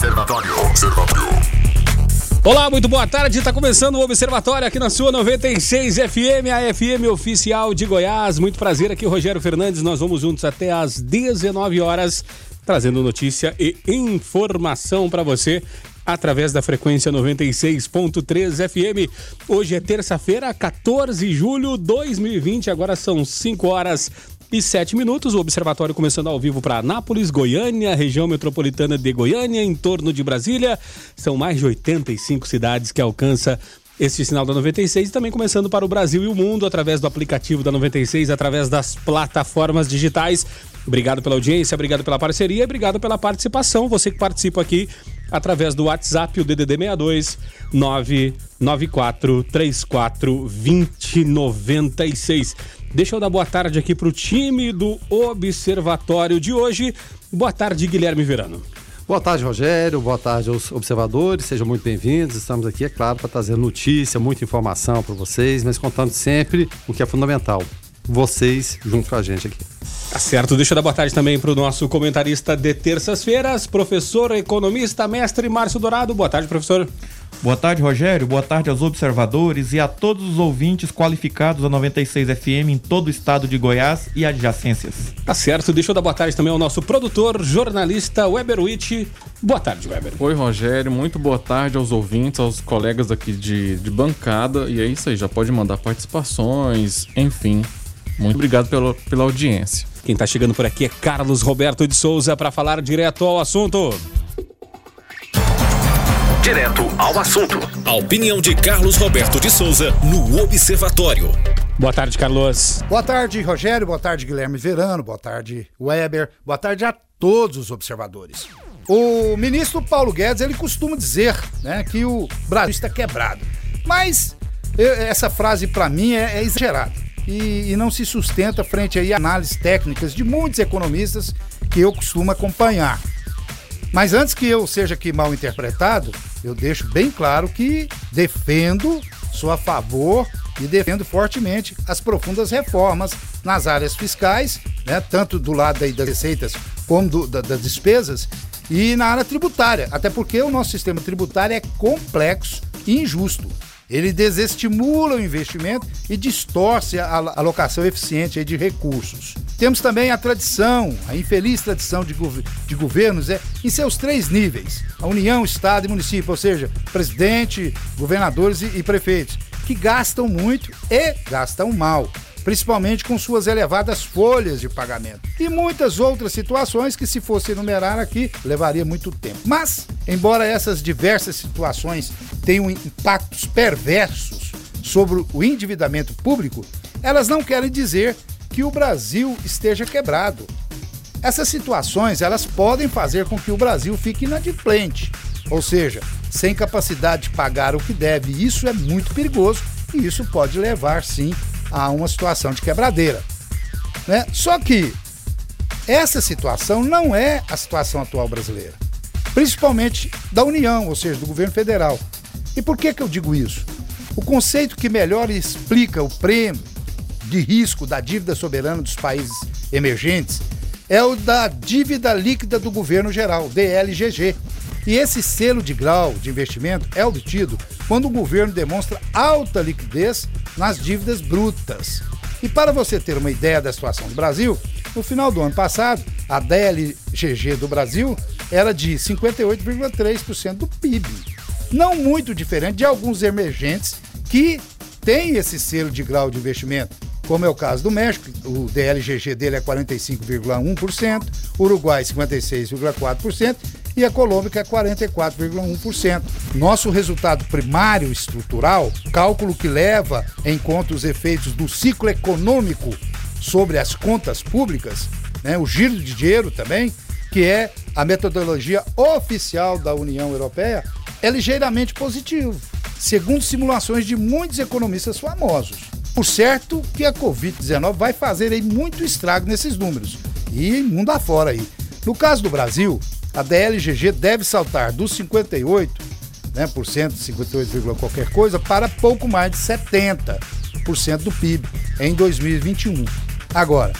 Observatório. Observatório. Olá, muito boa tarde. Está começando o Observatório aqui na sua 96 FM, a FM oficial de Goiás. Muito prazer aqui, Rogério Fernandes. Nós vamos juntos até às 19 horas, trazendo notícia e informação para você através da frequência 96.3 FM. Hoje é terça-feira, 14 de julho de 2020. Agora são 5 horas e 7 minutos. O observatório começando ao vivo para Anápolis, Goiânia, região metropolitana de Goiânia, em torno de Brasília. São mais de 85 cidades que alcança este sinal da 96 e também começando para o Brasil e o mundo através do aplicativo da 96, através das plataformas digitais. Obrigado pela audiência, obrigado pela parceria, obrigado pela participação. Você que participa aqui através do WhatsApp, o DDD 62 994 34 2096. Deixa eu dar boa tarde aqui para o time do Observatório de hoje. Boa tarde, Guilherme Verano. Boa tarde, Rogério. Boa tarde aos observadores. Sejam muito bem-vindos. Estamos aqui, é claro, para trazer notícia, muita informação para vocês, mas contando sempre o que é fundamental. Vocês junto com a gente aqui. Tá certo. Deixa eu dar boa tarde também para o nosso comentarista de terças-feiras, professor, economista, mestre Márcio Dourado. Boa tarde, professor. Boa tarde, Rogério. Boa tarde aos observadores e a todos os ouvintes qualificados da 96 FM em todo o estado de Goiás e adjacências. Tá certo. Deixa eu dar boa tarde também ao nosso produtor, jornalista Weber Witt. Boa tarde, Weber. Oi, Rogério. Muito boa tarde aos ouvintes, aos colegas aqui de, de bancada. E é isso aí. Já pode mandar participações, enfim. Muito obrigado pela, pela audiência. Quem tá chegando por aqui é Carlos Roberto de Souza para falar direto ao assunto. Direto ao assunto. A opinião de Carlos Roberto de Souza no Observatório. Boa tarde, Carlos. Boa tarde, Rogério. Boa tarde, Guilherme Verano. Boa tarde, Weber. Boa tarde a todos os observadores. O ministro Paulo Guedes, ele costuma dizer né, que o Brasil está quebrado. Mas essa frase, para mim, é, é exagerada. E, e, não se sustenta frente a análises técnicas de muitos economistas que eu costumo acompanhar. Mas antes que eu seja aqui mal interpretado, eu deixo bem claro que defendo, sou a favor e defendo fortemente as profundas reformas nas áreas fiscais, né, tanto do lado das receitas como do, da, das despesas, e na área tributária, até porque o nosso sistema tributário é complexo e injusto. Ele desestimula o investimento e distorce a alocação eficiente de recursos. Temos também a tradição, a infeliz tradição de, gov de governos é, em seus três níveis: a União, Estado e município, ou seja, presidente, governadores e, e prefeitos, que gastam muito e gastam mal principalmente com suas elevadas folhas de pagamento. E muitas outras situações que, se fosse enumerar aqui, levaria muito tempo. Mas, embora essas diversas situações tenham impactos perversos sobre o endividamento público, elas não querem dizer que o Brasil esteja quebrado. Essas situações elas podem fazer com que o Brasil fique inadimplente, ou seja, sem capacidade de pagar o que deve. Isso é muito perigoso e isso pode levar sim a uma situação de quebradeira. Né? Só que essa situação não é a situação atual brasileira, principalmente da União, ou seja, do governo federal. E por que, que eu digo isso? O conceito que melhor explica o prêmio de risco da dívida soberana dos países emergentes é o da dívida líquida do governo geral, DLGG. E esse selo de grau de investimento é obtido quando o governo demonstra alta liquidez nas dívidas brutas. E para você ter uma ideia da situação do Brasil, no final do ano passado, a DLGG do Brasil era de 58,3% do PIB. Não muito diferente de alguns emergentes que têm esse selo de grau de investimento, como é o caso do México, o DLGG dele é 45,1%, Uruguai 56,4% e a Colômbia é 44,1%. Nosso resultado primário estrutural, cálculo que leva em conta os efeitos do ciclo econômico sobre as contas públicas, né, o giro de dinheiro também, que é a metodologia oficial da União Europeia, é ligeiramente positivo, segundo simulações de muitos economistas famosos. Por certo que a Covid-19 vai fazer aí muito estrago nesses números e mundo afora aí. No caso do Brasil, a DLGG deve saltar dos 58, né, por cento, 58, qualquer coisa, para pouco mais de 70% do PIB em 2021. Agora,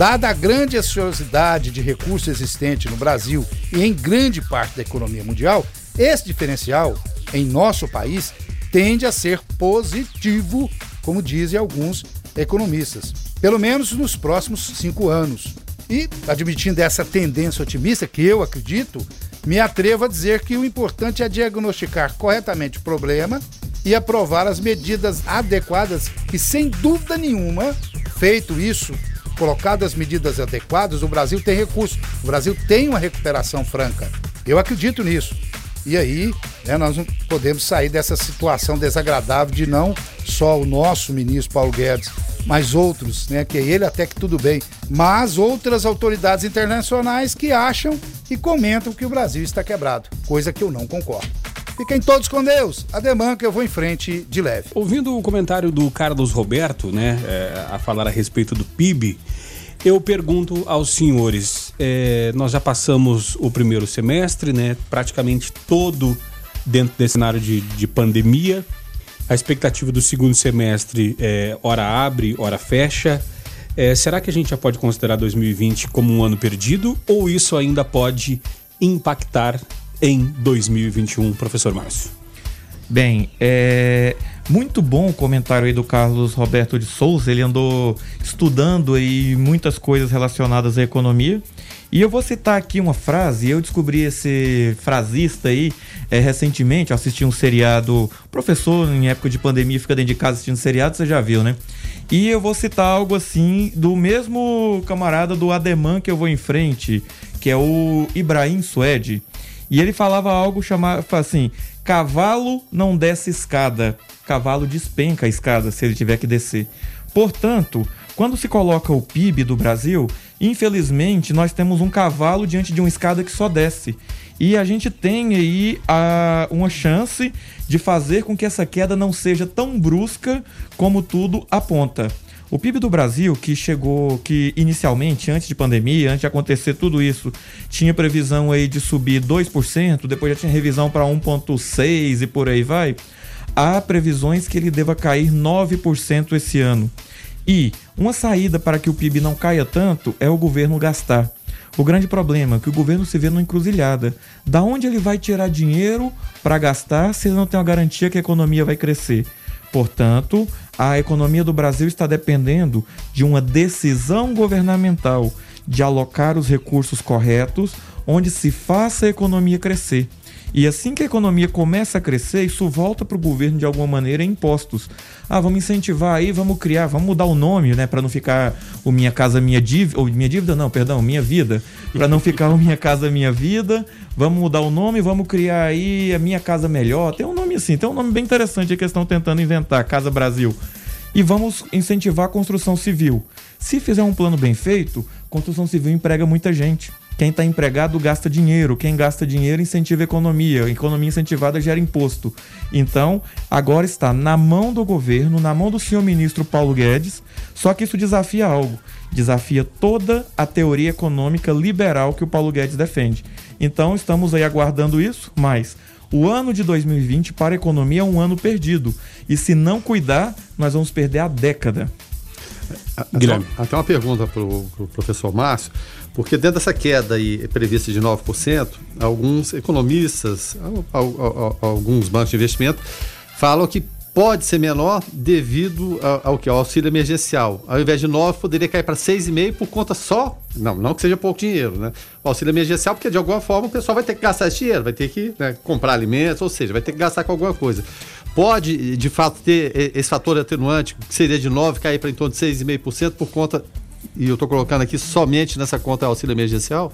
Dada a grande ociosidade de recursos existente no Brasil e em grande parte da economia mundial, esse diferencial em nosso país tende a ser positivo, como dizem alguns economistas, pelo menos nos próximos cinco anos. E, admitindo essa tendência otimista, que eu acredito, me atrevo a dizer que o importante é diagnosticar corretamente o problema e aprovar as medidas adequadas, que sem dúvida nenhuma, feito isso, colocado as medidas adequadas, o Brasil tem recurso, o Brasil tem uma recuperação franca. Eu acredito nisso. E aí, né, nós não podemos sair dessa situação desagradável de não só o nosso ministro Paulo Guedes, mas outros, né, que é ele até que tudo bem, mas outras autoridades internacionais que acham e comentam que o Brasil está quebrado, coisa que eu não concordo. Fiquem todos com Deus. Ademã que eu vou em frente de leve. Ouvindo o comentário do Carlos Roberto, né, é, a falar a respeito do PIB, eu pergunto aos senhores, é, nós já passamos o primeiro semestre, né, praticamente todo dentro desse cenário de, de pandemia. A expectativa do segundo semestre é hora abre, hora fecha. É, será que a gente já pode considerar 2020 como um ano perdido ou isso ainda pode impactar em 2021, professor Márcio? Bem, é muito bom o comentário aí do Carlos Roberto de Souza. Ele andou estudando aí muitas coisas relacionadas à economia. E eu vou citar aqui uma frase. Eu descobri esse frasista aí é, recentemente. Eu assisti um seriado. Professor, em época de pandemia, fica dentro de casa assistindo seriado, você já viu, né? E eu vou citar algo assim do mesmo camarada do Ademan que eu vou em frente, que é o Ibrahim Suede. E ele falava algo chamado assim: cavalo não desce escada, cavalo despenca a escada se ele tiver que descer. Portanto, quando se coloca o PIB do Brasil, infelizmente nós temos um cavalo diante de uma escada que só desce. E a gente tem aí a, uma chance de fazer com que essa queda não seja tão brusca como tudo aponta. O PIB do Brasil, que chegou, que inicialmente, antes de pandemia, antes de acontecer tudo isso, tinha previsão aí de subir 2%, depois já tinha revisão para 1,6% e por aí vai. Há previsões que ele deva cair 9% esse ano. E uma saída para que o PIB não caia tanto é o governo gastar. O grande problema é que o governo se vê numa encruzilhada. Da onde ele vai tirar dinheiro para gastar se ele não tem uma garantia que a economia vai crescer? Portanto, a economia do Brasil está dependendo de uma decisão governamental de alocar os recursos corretos onde se faça a economia crescer. E assim que a economia começa a crescer, isso volta para o governo de alguma maneira em impostos. Ah, vamos incentivar aí, vamos criar, vamos mudar o nome, né, para não ficar o Minha Casa Minha Dívida, ou Minha Dívida não, perdão, Minha Vida, para não ficar o Minha Casa Minha Vida. Vamos mudar o nome, vamos criar aí a Minha Casa Melhor. Tem um nome assim, tem um nome bem interessante que eles estão tentando inventar, Casa Brasil. E vamos incentivar a construção civil. Se fizer um plano bem feito, construção civil emprega muita gente. Quem está empregado gasta dinheiro, quem gasta dinheiro incentiva a economia, economia incentivada gera imposto. Então, agora está na mão do governo, na mão do senhor ministro Paulo Guedes, só que isso desafia algo. Desafia toda a teoria econômica liberal que o Paulo Guedes defende. Então, estamos aí aguardando isso, mas o ano de 2020 para a economia é um ano perdido. E se não cuidar, nós vamos perder a década. Guilherme. Até uma pergunta para o pro professor Márcio. Porque dentro dessa queda aí prevista de 9%, alguns economistas, alguns bancos de investimento falam que pode ser menor devido ao, que? Ao auxílio emergencial. Ao invés de 9, poderia cair para 6,5 por conta só. Não, não que seja pouco dinheiro, né? O auxílio emergencial, porque de alguma forma o pessoal vai ter que gastar esse dinheiro, vai ter que né, comprar alimentos, ou seja, vai ter que gastar com alguma coisa. Pode, de fato, ter esse fator atenuante, que seria de 9, cair para em torno de 6,5% por conta e eu estou colocando aqui somente nessa conta auxílio emergencial?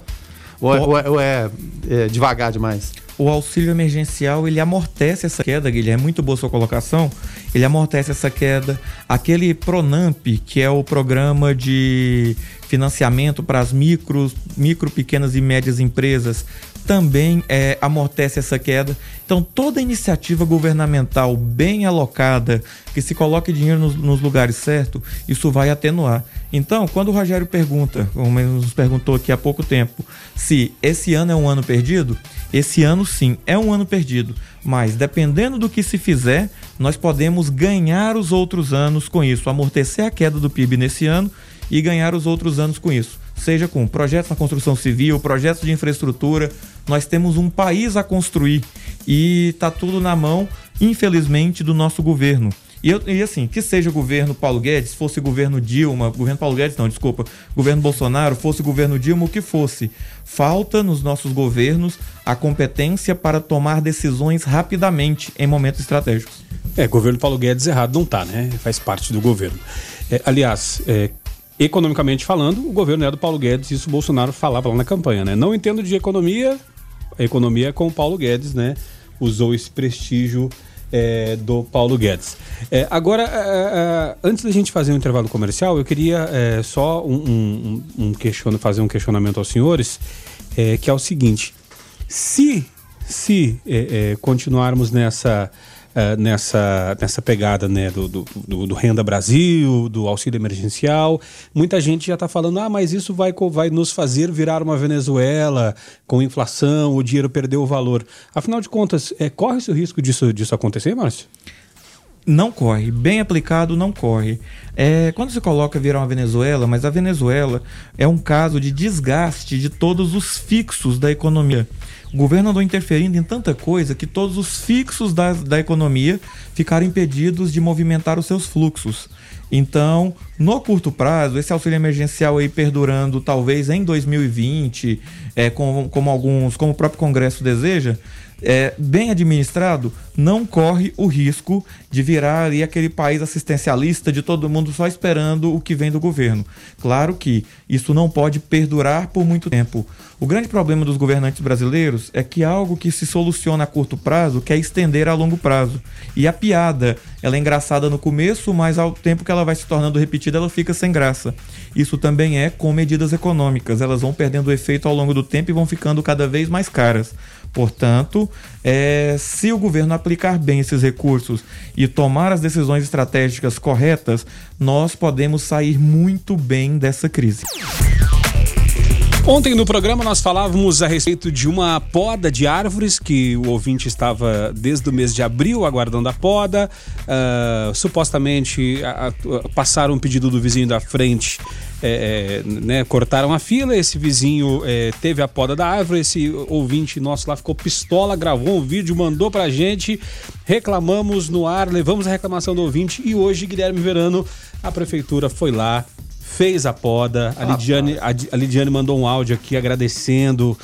Ou, é, ou, é, ou é, é, devagar demais? O auxílio emergencial ele amortece essa queda, Guilherme. É muito boa sua colocação. Ele amortece essa queda. Aquele Pronamp, que é o programa de financiamento para as micro, micro, pequenas e médias empresas, também é, amortece essa queda. Então, toda iniciativa governamental bem alocada, que se coloque dinheiro nos, nos lugares certos, isso vai atenuar. Então, quando o Rogério pergunta, ele nos perguntou aqui há pouco tempo, se esse ano é um ano perdido, esse ano sim é um ano perdido, mas dependendo do que se fizer, nós podemos ganhar os outros anos com isso, amortecer a queda do PIB nesse ano e ganhar os outros anos com isso. Seja com projetos na construção civil, projetos de infraestrutura, nós temos um país a construir e está tudo na mão, infelizmente, do nosso governo. E, eu, e, assim, que seja o governo Paulo Guedes, fosse governo Dilma, governo Paulo Guedes, não, desculpa, governo Bolsonaro, fosse governo Dilma, o que fosse. Falta nos nossos governos a competência para tomar decisões rapidamente em momentos estratégicos. É, governo Paulo Guedes errado não tá, né? Faz parte do governo. É, aliás, é, economicamente falando, o governo é do Paulo Guedes, isso o Bolsonaro falava lá na campanha, né? Não entendo de economia, a economia é com o Paulo Guedes, né? Usou esse prestígio é, do Paulo Guedes. É, agora, é, é antes da gente fazer um intervalo comercial, eu queria é, só um, um, um fazer um questionamento aos senhores, é, que é o seguinte: se, se continuarmos nessa uh, nessa, nessa pegada né, do, do, do, do, Renda Brasil, do auxílio emergencial. Muita gente já está falando, ah, mas isso vai, vai nos fazer virar uma Venezuela com inflação, o dinheiro perdeu o valor. Afinal de contas, é, corre-se o risco disso, disso acontecer, Márcio? Não corre, bem aplicado não corre. É, quando se coloca virar uma Venezuela, mas a Venezuela é um caso de desgaste de todos os fixos da economia. O governo andou interferindo em tanta coisa que todos os fixos da, da economia ficaram impedidos de movimentar os seus fluxos. Então, no curto prazo, esse auxílio emergencial aí perdurando talvez em 2020, é, como, como alguns, como o próprio Congresso deseja, é, bem administrado, não corre o risco de virar ali aquele país assistencialista de todo mundo só esperando o que vem do governo. Claro que isso não pode perdurar por muito tempo. O grande problema dos governantes brasileiros é que algo que se soluciona a curto prazo quer estender a longo prazo. E a piada, ela é engraçada no começo, mas ao tempo que ela vai se tornando repetida, ela fica sem graça. Isso também é com medidas econômicas. Elas vão perdendo efeito ao longo do tempo e vão ficando cada vez mais caras. Portanto, é, se o governo aplicar bem esses recursos e tomar as decisões estratégicas corretas, nós podemos sair muito bem dessa crise. Ontem no programa nós falávamos a respeito de uma poda de árvores que o ouvinte estava desde o mês de abril aguardando a poda. Uh, supostamente a, a, passaram um pedido do vizinho da frente, é, é, né, cortaram a fila. Esse vizinho é, teve a poda da árvore. Esse ouvinte nosso lá ficou pistola, gravou um vídeo, mandou pra gente. Reclamamos no ar, levamos a reclamação do ouvinte e hoje, Guilherme Verano, a prefeitura foi lá fez a poda. A Lidiane, a, Lidiane mandou um áudio aqui agradecendo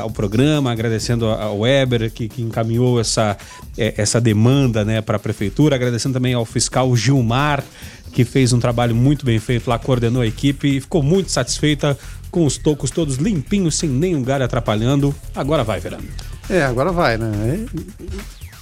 ao programa, agradecendo ao Weber que, que encaminhou essa, eh, essa demanda né, para a prefeitura, agradecendo também ao fiscal Gilmar, que fez um trabalho muito bem feito lá, coordenou a equipe e ficou muito satisfeita com os tocos todos limpinhos, sem nenhum galho atrapalhando. Agora vai, Verano. É, agora vai, né?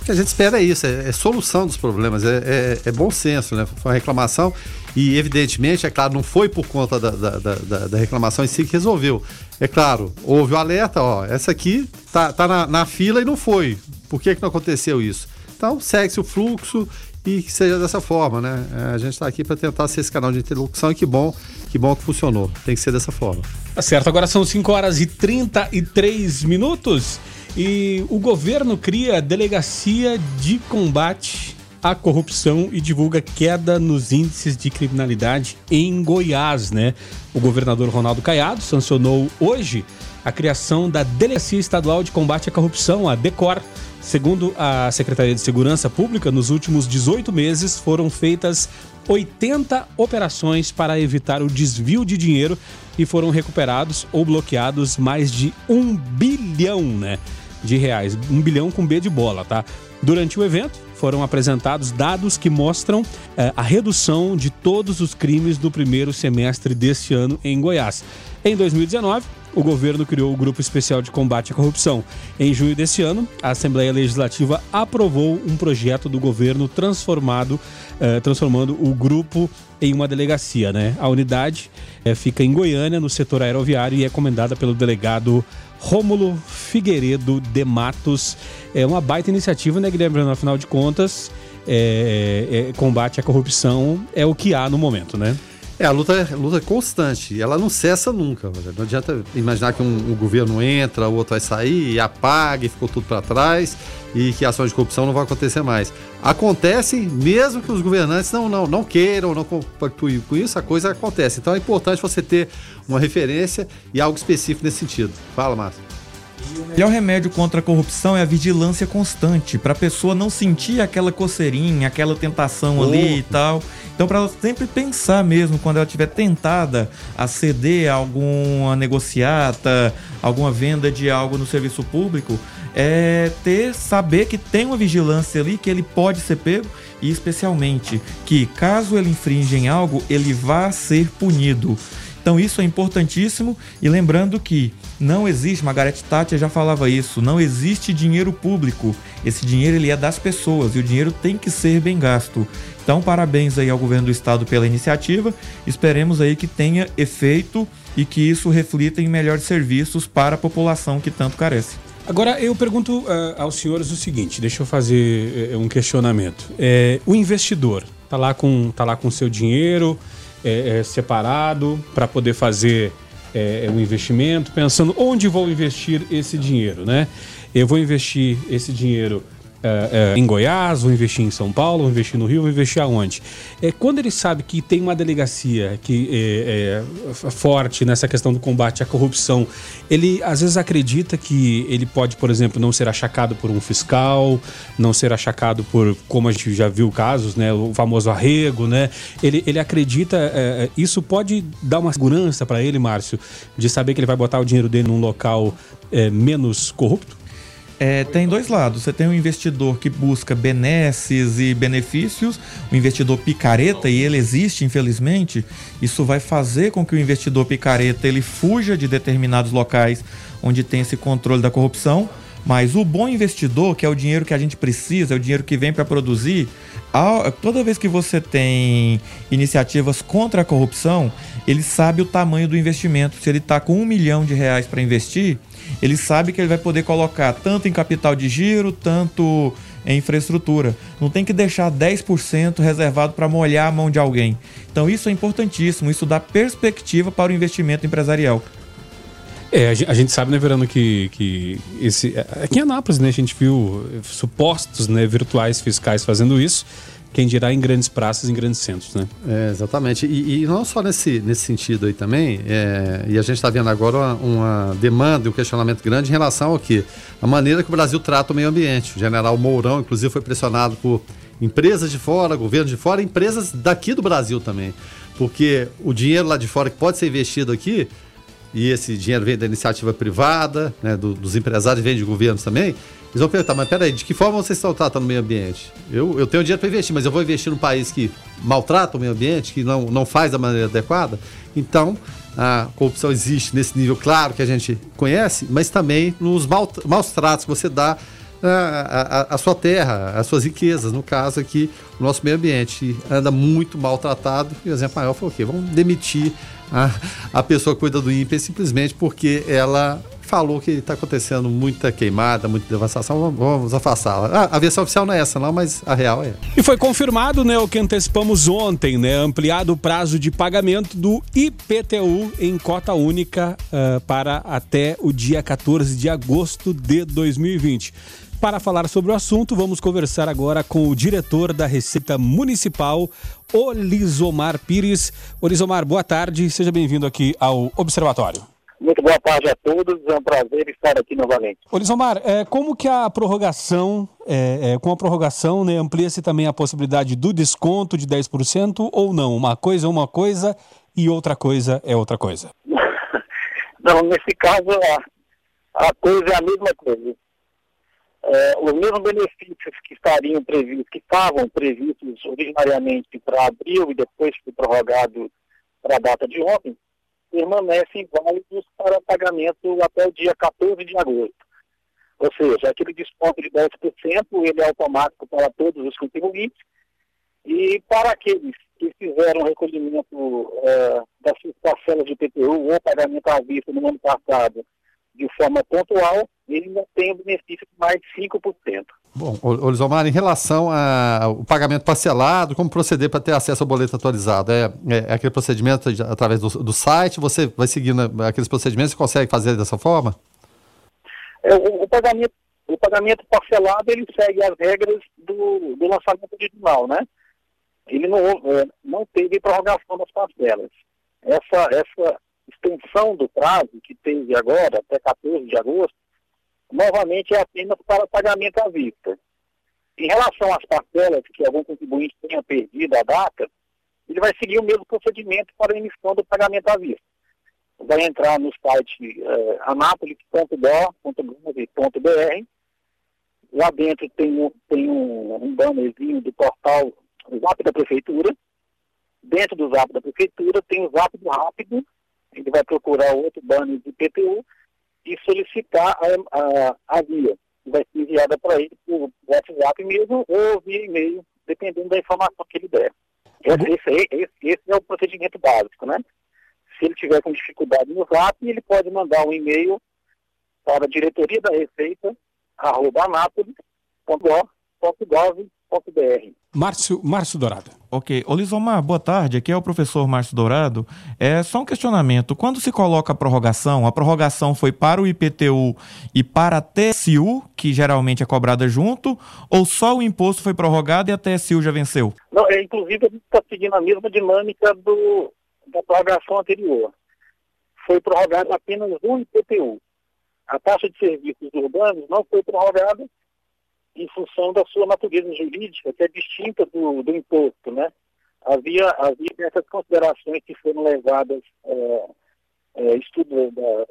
O que a gente espera é isso, é, é solução dos problemas, é, é, é, bom senso, né? Foi uma reclamação e, evidentemente, é claro, não foi por conta da, da, da, da reclamação em si que resolveu. É claro, houve o alerta, ó, essa aqui tá, tá na, na fila e não foi. Por que, que não aconteceu isso? Então, segue-se o fluxo e que seja dessa forma, né? É, a gente está aqui para tentar ser esse canal de interlocução e que bom, que bom que funcionou. Tem que ser dessa forma. Tá certo, agora são 5 horas e 33 minutos e o governo cria a delegacia de combate a corrupção e divulga queda nos índices de criminalidade em Goiás, né? O governador Ronaldo Caiado sancionou hoje a criação da Delegacia Estadual de Combate à Corrupção, a DECOR. Segundo a Secretaria de Segurança Pública, nos últimos 18 meses foram feitas 80 operações para evitar o desvio de dinheiro e foram recuperados ou bloqueados mais de um bilhão né, de reais. Um bilhão com B de bola, tá? Durante o evento, foram apresentados dados que mostram eh, a redução de todos os crimes do primeiro semestre deste ano em Goiás. Em 2019, o governo criou o Grupo Especial de Combate à Corrupção. Em junho deste ano, a Assembleia Legislativa aprovou um projeto do governo transformado, eh, transformando o grupo em uma delegacia. Né? A unidade eh, fica em Goiânia, no setor aeroviário, e é comandada pelo delegado Rômulo Figueiredo de Matos. É uma baita iniciativa, né, Guilherme? Afinal de contas, é, é, combate à corrupção é o que há no momento, né? É, a luta, é- luta é constante, ela não cessa nunca. Não adianta imaginar que um, um governo entra, o outro vai sair e apaga e ficou tudo para trás e que ações de corrupção não vão acontecer mais. Acontecem mesmo que os governantes não, não, não queiram, não compactuem com isso, a coisa acontece. Então é importante você ter uma referência e algo específico nesse sentido. Fala, Márcio. O melhor remédio contra a corrupção é a vigilância constante, para a pessoa não sentir aquela coceirinha, aquela tentação ali e tal. Então, para ela sempre pensar mesmo quando ela estiver tentada a ceder a alguma negociata, alguma venda de algo no serviço público, é ter saber que tem uma vigilância ali que ele pode ser pego e especialmente que caso ele infringe em algo, ele vá ser punido. Então isso é importantíssimo e lembrando que não existe, Margaret Thatcher já falava isso, não existe dinheiro público. Esse dinheiro ele é das pessoas e o dinheiro tem que ser bem gasto. Então parabéns aí ao governo do estado pela iniciativa. Esperemos aí que tenha efeito e que isso reflita em melhores serviços para a população que tanto carece. Agora, eu pergunto uh, aos senhores o seguinte, deixa eu fazer uh, um questionamento. É, o investidor está lá com tá lá com seu dinheiro é, é, separado para poder fazer é, um investimento, pensando onde vou investir esse dinheiro, né? Eu vou investir esse dinheiro é, é, em Goiás, vou investir em São Paulo, vou investir no Rio, vou investir aonde? É, quando ele sabe que tem uma delegacia que é, é, forte nessa questão do combate à corrupção, ele às vezes acredita que ele pode, por exemplo, não ser achacado por um fiscal, não ser achacado por, como a gente já viu casos, né, o famoso arrego, né? Ele, ele acredita, é, isso pode dar uma segurança para ele, Márcio, de saber que ele vai botar o dinheiro dele num local é, menos corrupto? É, tem dois lados. Você tem um investidor que busca benesses e benefícios, o investidor picareta, e ele existe, infelizmente. Isso vai fazer com que o investidor picareta ele fuja de determinados locais onde tem esse controle da corrupção. Mas o bom investidor, que é o dinheiro que a gente precisa, é o dinheiro que vem para produzir, toda vez que você tem iniciativas contra a corrupção, ele sabe o tamanho do investimento. Se ele está com um milhão de reais para investir, ele sabe que ele vai poder colocar tanto em capital de giro, tanto em infraestrutura. Não tem que deixar 10% reservado para molhar a mão de alguém. Então isso é importantíssimo, isso dá perspectiva para o investimento empresarial. É, a gente sabe, né, Verano, que, que esse, aqui em Anápolis, né, a gente viu supostos né, virtuais fiscais fazendo isso quem dirá em grandes praças, em grandes centros, né? É, exatamente. E, e, não só nesse, nesse sentido aí também, é, e a gente está vendo agora uma, uma demanda e um questionamento grande em relação ao que? A maneira que o Brasil trata o meio ambiente. O general Mourão, inclusive, foi pressionado por empresas de fora, governo de fora, empresas daqui do Brasil também. Porque o dinheiro lá de fora que pode ser investido aqui, e esse dinheiro vem da iniciativa privada, né, do, dos empresários, vem de governos também, eles vão perguntar, mas peraí, de que forma vocês estão tratando o meio ambiente? Eu, eu tenho dinheiro para investir, mas eu vou investir num país que maltrata o meio ambiente, que não, não faz da maneira adequada? Então, a corrupção existe nesse nível claro que a gente conhece, mas também nos mal, maus tratos que você dá a, a, a, sua terra, as suas riquezas. No caso aqui, o nosso meio ambiente anda muito maltratado. E o exemplo maior foi o quê? Vamos demitir a, a pessoa cuida do INPE simplesmente porque ela falou que está acontecendo muita queimada, muita devastação, vamos, vamos afastá-la. Ah, a versão oficial não é essa, não, mas a real é. E foi confirmado, né, o que antecipamos ontem, né, ampliado o prazo de pagamento do IPTU em cota única uh, para até o dia 14 de agosto de 2020. Para falar sobre o assunto, vamos conversar agora com o diretor da Receita Municipal, Olisomar Pires. Olisomar, boa tarde, seja bem-vindo aqui ao Observatório. Muito boa tarde a todos, é um prazer estar aqui novamente. Olisomar, é, como que a prorrogação, é, é, com a prorrogação, né, amplia-se também a possibilidade do desconto de 10% ou não? Uma coisa é uma coisa e outra coisa é outra coisa? não, nesse caso a, a coisa é a mesma coisa. É, os mesmos benefícios que estariam previstos, que estavam previstos originariamente para abril e depois foi prorrogado para a data de ontem, permanecem válidos para pagamento até o dia 14 de agosto. Ou seja, aquele desconto de 10% ele é automático para todos os contribuintes e para aqueles que fizeram recolhimento é, das parcelas de PTU ou pagamento à vista no ano passado de forma pontual, ele ainda tem o benefício de mais 5%. Bom, Olisomar, em relação ao pagamento parcelado, como proceder para ter acesso ao boleto atualizado? É, é, é aquele procedimento de, através do, do, site? Você vai seguindo aqueles procedimentos e consegue fazer dessa forma? É, o, o, pagamento, o pagamento parcelado ele segue as regras do, do lançamento original, né? Ele não, é, não teve prorrogação das parcelas. Essa, essa extensão do prazo que teve agora, até 14 de agosto, novamente é apenas para pagamento à vista. Em relação às parcelas que algum contribuinte tenha perdido a data, ele vai seguir o mesmo procedimento para a emissão do pagamento à vista. Vai entrar no site eh, anápolis.gov.br. Lá dentro tem, um, tem um, um bannerzinho do portal Zap da Prefeitura. Dentro do Zap da Prefeitura tem o Zap do Rápido. Ele vai procurar outro banner de PTU e solicitar a, a, a via. Vai ser enviada para ele por WhatsApp mesmo ou via e-mail, dependendo da informação que ele der. Esse, esse, esse, esse é o procedimento básico, né? Se ele tiver com dificuldade no Zap, ele pode mandar um e-mail para a diretoria da Receita, arroba anápolis.gov.br. Márcio, Márcio Dourado. Ok. Olisomar, boa tarde. Aqui é o professor Márcio Dourado. É só um questionamento. Quando se coloca a prorrogação, a prorrogação foi para o IPTU e para a TSU, que geralmente é cobrada junto, ou só o imposto foi prorrogado e a TSU já venceu? Não, é, inclusive a gente está seguindo a mesma dinâmica do, da prorrogação anterior. Foi prorrogado apenas o IPTU. A taxa de serviços urbanos não foi prorrogada em função da sua natureza jurídica, que é distinta do, do imposto, né? Havia, havia essas considerações que foram levadas, é, é, estudo da,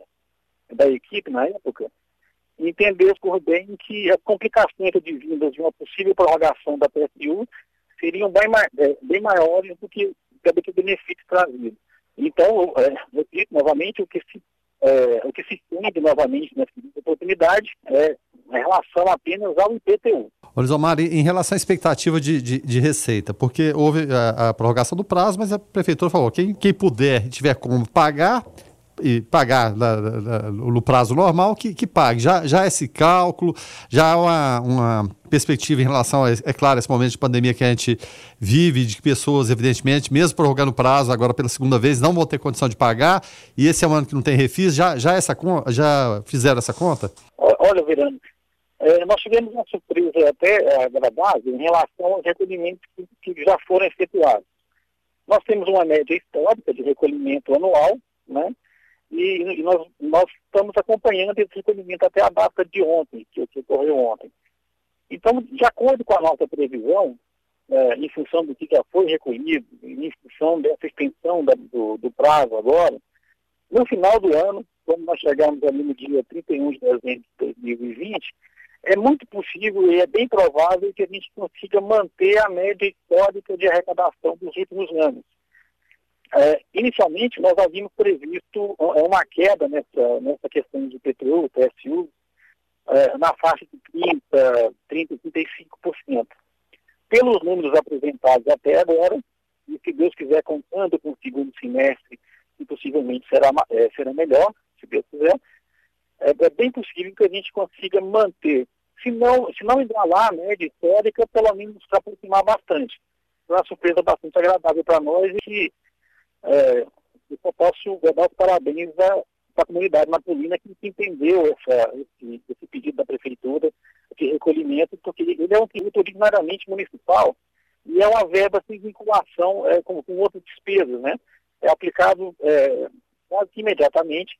da equipe na época, e entendeu por bem que as complicações advindas de uma possível prorrogação da PSU seriam bem, é, bem maiores do que, o benefício trazido. Então, é, repito novamente, o que se, é, o que se entende novamente nessa oportunidade é em relação apenas ao IPTU. Olisomar, em relação à expectativa de, de, de receita, porque houve a, a, prorrogação do prazo, mas a prefeitura falou, quem, quem puder, tiver como pagar, e pagar no prazo normal, que, que pague. Já, já esse cálculo, já há uma, uma perspectiva em relação, a, é claro, esse momento de pandemia que a gente vive, de que pessoas, evidentemente, mesmo prorrogando o prazo, agora pela segunda vez, não vão ter condição de pagar, e esse é um ano que não tem refis, já, já, essa, já fizeram essa conta? Olha, Verano, é, nós tivemos uma surpresa até é, agradável em relação aos recolhimentos que, já foram efetuados. Nós temos uma média histórica de recolhimento anual, né? E, e nós, nós, estamos acompanhando esse recolhimento até a data de ontem, que, que ocorreu ontem. Então, de acordo com a nossa previsão, é, em função do que já foi recolhido, em função dessa extensão da, do, do prazo agora, no final do ano, quando nós chegarmos ali no dia 31 de dezembro de 2020, é muito possível e é bem provável que a gente consiga manter a média histórica de arrecadação dos últimos anos. É, inicialmente, nós havíamos previsto é, uma queda nessa, nessa questão de PTU, PSU, é, na faixa de 30%, 30%, 35%. Pelos números apresentados até agora, e se Deus quiser, contando com o segundo semestre, que possivelmente será, é, será melhor, se Deus quiser, é, é bem possível que a gente consiga manter se não, se não igualar a média histórica, pelo menos se aproximar bastante. Uma surpresa bastante agradável para nós e que é, eu só posso dar os parabéns à, à comunidade napolina que entendeu essa, esse, esse, pedido da prefeitura de recolhimento, porque ele é um tributo originariamente municipal e é uma verba sem vinculação é, com, com outras despesas, né? É aplicado é, quase que imediatamente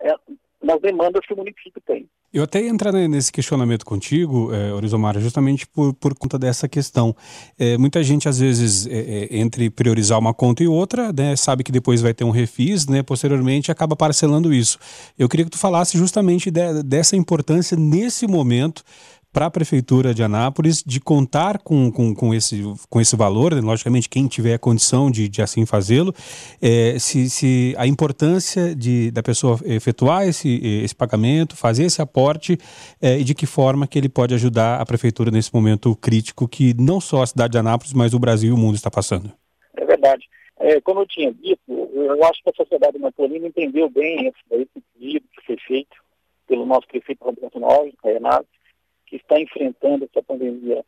é, nas demandas que o município tem. Eu até ia entrar nesse questionamento contigo, é, justamente por, por conta dessa questão. É, muita gente, às vezes, é, é, entre priorizar uma conta e outra, né, sabe que depois vai ter um refis, né, posteriormente acaba parcelando isso. Eu queria que tu falasse justamente de, dessa importância nesse momento para a Prefeitura de Anápolis de contar com, com, com, esse, com esse valor, né? logicamente quem tiver a condição de, de assim fazê-lo, é, se, se a importância de, da pessoa efetuar esse, esse pagamento, fazer esse aporte é, e de que forma que ele pode ajudar a Prefeitura nesse momento crítico que não só a cidade de Anápolis, mas o Brasil e o mundo está passando. É verdade. É, como eu tinha dito, eu acho que a sociedade napolina entendeu bem esse, esse pedido que foi feito pelo nosso prefeito Roberto Noves, Renato, que está enfrentando essa pandemia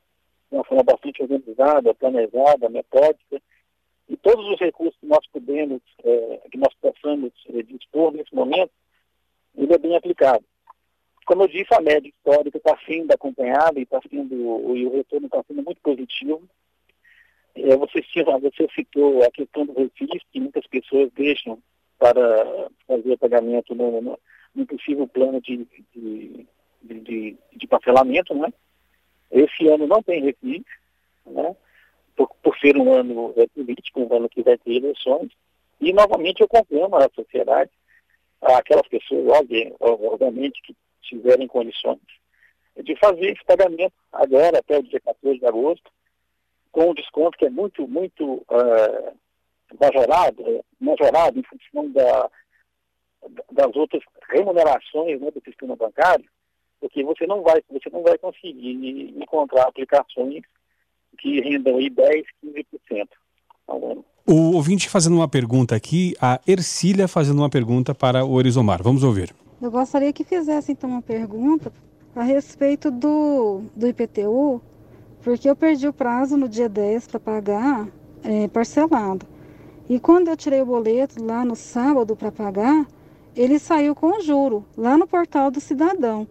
de uma forma bastante organizada, planejada, metódica, e todos os recursos que nós podemos, é, que nós possamos é, dispor nesse momento, ele é bem aplicado. Como eu disse, a média histórica está sendo acompanhada e, está sendo, e o retorno está sendo muito positivo. É, você, você citou a questão do refis, que muitas pessoas deixam para fazer pagamento no, no, no possível plano de, de, de, de, parcelamento. Né? Esse ano não tem refis, né? por, por ser um ano é, político, um ano que vai ter eleições. E, novamente, eu conclamo a sociedade, aquelas pessoas, obviamente, que tiverem condições de fazer esse pagamento agora, até o dia 14 de agosto, com um desconto que é muito, muito uh, majorado, é, majorado em função da, das outras remunerações né, do sistema bancário, porque você não vai, você não vai conseguir encontrar aplicações que rendam aí 10, 15% ao ano. O ouvinte fazendo uma pergunta aqui, a Ercília fazendo uma pergunta para o Orizomar. Vamos ouvir. Eu gostaria que fizesse então uma pergunta a respeito do, do IPTU, porque eu perdi o prazo no dia 10 para pagar é, parcelado. E quando eu tirei o boleto lá no sábado para pagar, ele saiu com juro lá no portal do cidadão.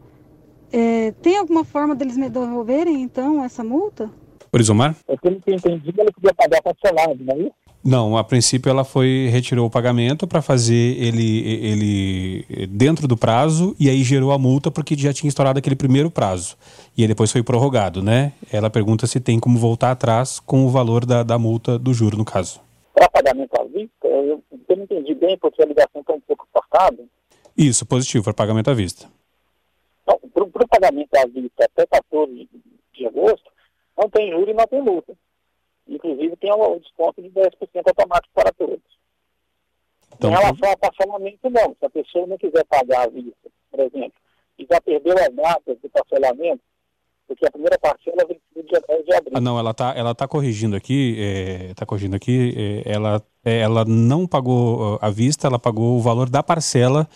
É, tem alguma forma deles me devolverem então essa multa? Orizomar? É pelo que eu entendi, ele podia pagar parcelado, não é isso? Não, a princípio ela foi retirou o pagamento para fazer ele ele dentro do prazo e aí gerou a multa porque já tinha estourado aquele primeiro prazo e aí depois foi prorrogado, né? Ela pergunta se tem como voltar atrás com o valor da, da multa do juro no caso. Para pagamento à vista, eu, eu não entendi bem porque a ligação está um pouco cortada. Isso, positivo para pagamento à vista. Então, para o pagamento à vista até 14 de agosto, não tem juro e não tem multa. Inclusive tem um desconto de 10% automático para todos. Então, em relação ao parcelamento, não. Se a pessoa não quiser pagar a vista, por exemplo, e já perdeu as datas de parcelamento, porque a primeira parcela vem no dia 10 de abril. Ah, não, ela está ela tá corrigindo aqui, está é, corrigindo aqui, é, ela, é, ela não pagou à vista, ela pagou o valor da parcela,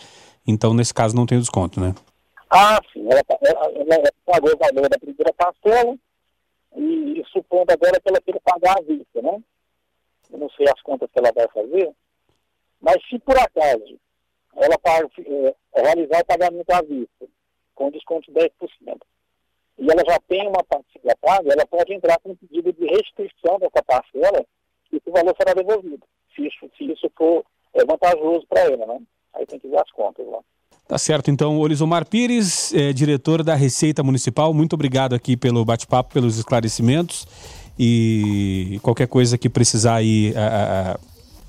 então nesse caso não tem desconto, né? Ah, sim, ela, ela, ela pagou o valor da primeira parcela, e, e supondo agora que ela queira pagar à vista, né? Eu não sei as contas que ela vai fazer, mas se por acaso ela paga, é, realizar o pagamento à vista, com desconto de 10%, e ela já tem uma parcela paga, ela pode entrar com um pedido de restrição dessa parcela e o valor será devolvido, se isso, se isso for é, vantajoso para ela, né? Aí tem que ver as contas lá. Tá certo, então, Olisomar Pires, é, diretor da Receita Municipal, muito obrigado aqui pelo bate-papo, pelos esclarecimentos. E qualquer coisa que precisar aí a, a,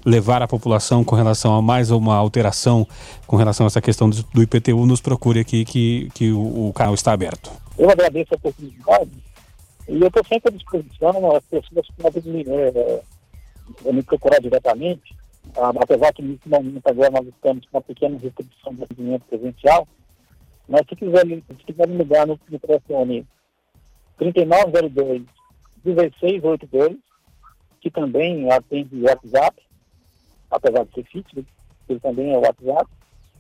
levar a população com relação a mais uma alteração com relação a essa questão do, do IPTU, nos procure aqui que, que o, o, canal está aberto. Eu agradeço a oportunidade e eu estou sempre à disposição, as pessoas podem me, é, me procurar diretamente apesar que nesse momento agora nós estamos com uma pequena restrição do movimento presencial, mas se quiser, se quiser ligar no, telefone 3902 1682, que também atende WhatsApp, apesar de ser fixo, ele também é WhatsApp,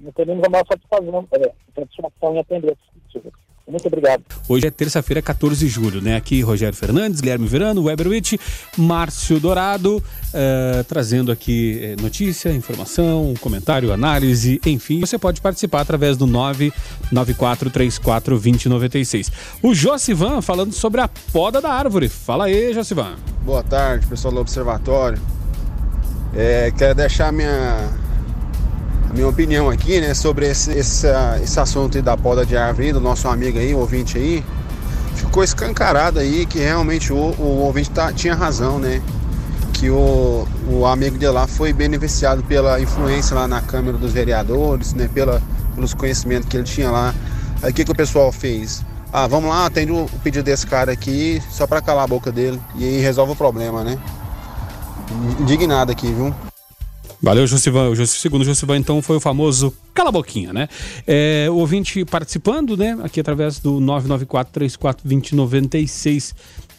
nós teremos a maior satisfação, é, satisfação em atender essas pessoas. Muito obrigado. Hoje é terça-feira, 14 de julho, né? Aqui Rogério Fernandes, Guilherme Verano, Weberwitch, Márcio Dourado, uh, trazendo aqui eh, notícia, informação, comentário, análise, enfim. Você pode participar através do 994342096. O Josivan falando sobre a poda da árvore. Fala aí, Josivan. Boa tarde, pessoal do Observatório. É, quero deixar minha minha opinião aqui, né, sobre esse, esse, esse assunto da poda de árvore do nosso amigo aí, ouvinte aí. Ficou escancarado aí que realmente o, o ouvinte tá, tinha razão, né? Que o, o amigo de lá foi beneficiado pela influência lá na Câmara dos Vereadores, né? Pela, pelos conhecimentos que ele tinha lá. Aí o que, que o pessoal fez? Ah, vamos lá, atende o pedido desse cara aqui, só para calar a boca dele. E aí resolve o problema, né? Indignado aqui, viu? Valeu, Josivan. O segundo Josivan, então, foi o famoso cala a boquinha, né? É, o ouvinte participando, né? Aqui através do 994-34-2096.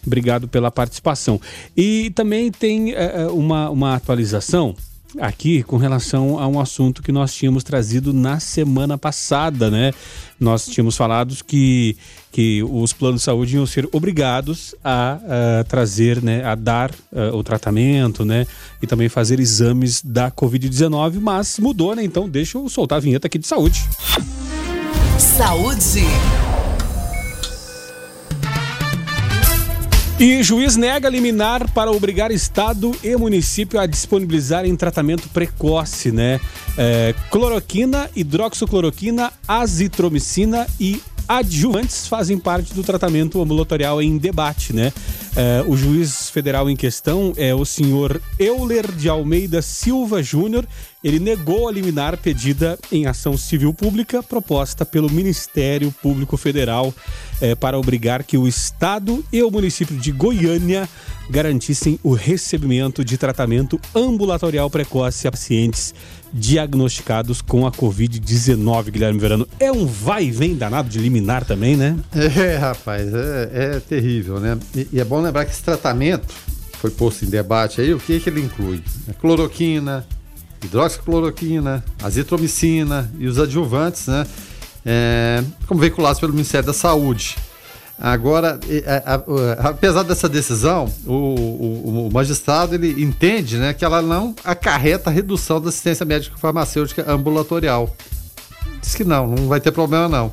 Obrigado pela participação. E também tem é, é, uma, uma atualização aqui com relação a um assunto que nós tínhamos trazido na semana passada, né? Nós tínhamos falado que, que os planos de saúde iam ser obrigados a, a trazer, né, a dar uh, o tratamento, né, e também fazer exames da Covid-19, mas mudou, né? Então deixa eu soltar a vinheta aqui de saúde. Saúde. E juiz nega liminar para obrigar Estado e município a disponibilizarem tratamento precoce, né? É, cloroquina, hidroxicloroquina, azitromicina e adjuvantes fazem parte do tratamento ambulatorial em debate, né? É, o juiz federal em questão é o senhor Euler de Almeida Silva Júnior. Ele negou a liminar pedida em ação civil pública proposta pelo Ministério Público Federal é, para obrigar que o Estado e o município de Goiânia garantissem o recebimento de tratamento ambulatorial precoce a pacientes diagnosticados com a Covid-19, Guilherme Verano. É um vai e vem danado de liminar também, né? É, rapaz, é, é terrível, né? E, e, é bom lembrar que esse tratamento foi posto em debate aí, o que, que ele inclui? É cloroquina, hidroxicloroquina, azitromicina e os adjuvantes, né? É, como veiculados pelo Ministério da Saúde. Agora, apesar dessa decisão, o, o, o, magistrado ele entende né, que ela não acarreta a redução da assistência médica farmacêutica ambulatorial. Diz que não, não vai ter problema não.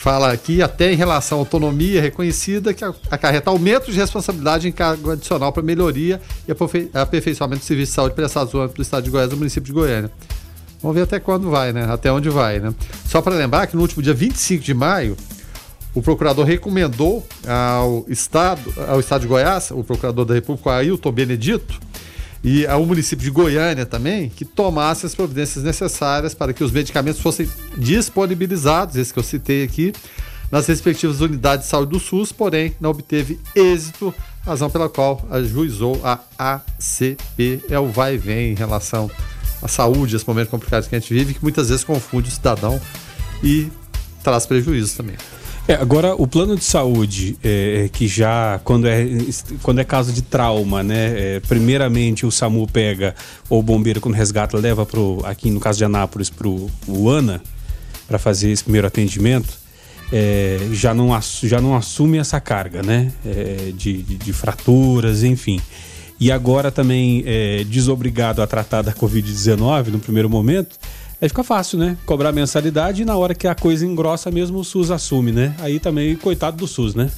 Fala aqui até em relação à autonomia reconhecida que acarreta aumento de responsabilidade em cargo adicional para melhoria e aperfeiçoamento do serviço de saúde prestados no âmbito do Estado de Goiás e do município de Goiânia. Vamos ver até quando vai, né? Até onde vai, né? Só para lembrar que no último dia 25 de maio, o procurador recomendou ao Estado, ao Estado de Goiás, o procurador da República, Ailton Benedito, e ao município de Goiânia também, que tomasse as providências necessárias para que os medicamentos fossem disponibilizados, esse que eu citei aqui, nas respectivas unidades de saúde do SUS, porém não obteve êxito, razão pela qual ajuizou a ACP. É o vai e vem em relação à saúde, esse momento complicado que a gente vive, que muitas vezes confunde o cidadão e traz prejuízos também. É, agora, o plano de saúde, é, é, que já, quando é, quando é caso de trauma, né? É, primeiramente o SAMU pega, ou o bombeiro, quando resgata, leva pro, aqui no caso de Anápolis, para o UANA, para fazer esse primeiro atendimento, é, já, não, já não assume essa carga, né? É, de, de, de, fraturas, enfim. E agora também desobrigado a tratar da Covid-19 no primeiro momento Aí fica fácil, né? Cobrar mensalidade e na hora que a coisa engrossa mesmo o SUS assume, né? Aí também, coitado do SUS, né?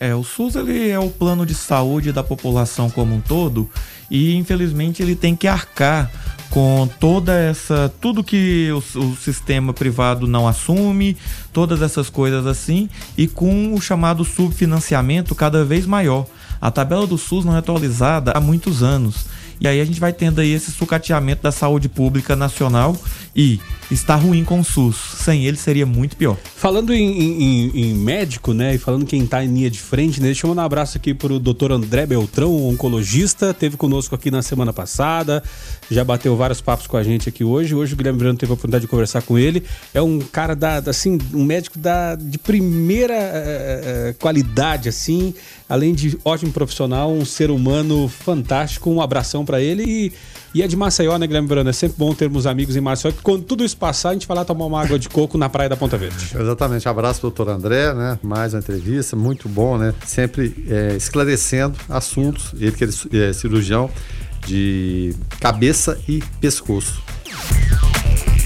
É, o SUS ele é o plano de saúde da população como um todo e infelizmente ele tem que arcar com toda essa tudo que o, o, sistema privado não assume, todas essas coisas assim e com o chamado subfinanciamento cada vez maior. A tabela do SUS não é atualizada há muitos anos. E aí a gente vai tendo aí esse sucateamento da saúde pública nacional e está ruim com o SUS. Sem ele seria muito pior. Falando em, em, em médico, né? E falando quem está em linha de frente, né? Deixa eu mandar um abraço aqui para o doutor André Beltrão, oncologista. Teve conosco aqui na semana passada. Já bateu vários papos com a gente aqui hoje. Hoje o Guilherme Verano teve a oportunidade de conversar com ele. É um cara da, assim, um médico da, de primeira uh, qualidade, assim. Além de ótimo profissional, um ser humano fantástico. Um abração para ele e, e é de Maceió, né, Guilherme Verano? É sempre bom termos amigos em Maceió. Que quando tudo isso passar, a gente vai lá tomar uma água de coco na praia da Ponta Verde. Exatamente. Abraço, doutor André, né? Mais uma entrevista, muito bom, né? Sempre é, esclarecendo assuntos. Ele que é cirurgião de cabeça e pescoço.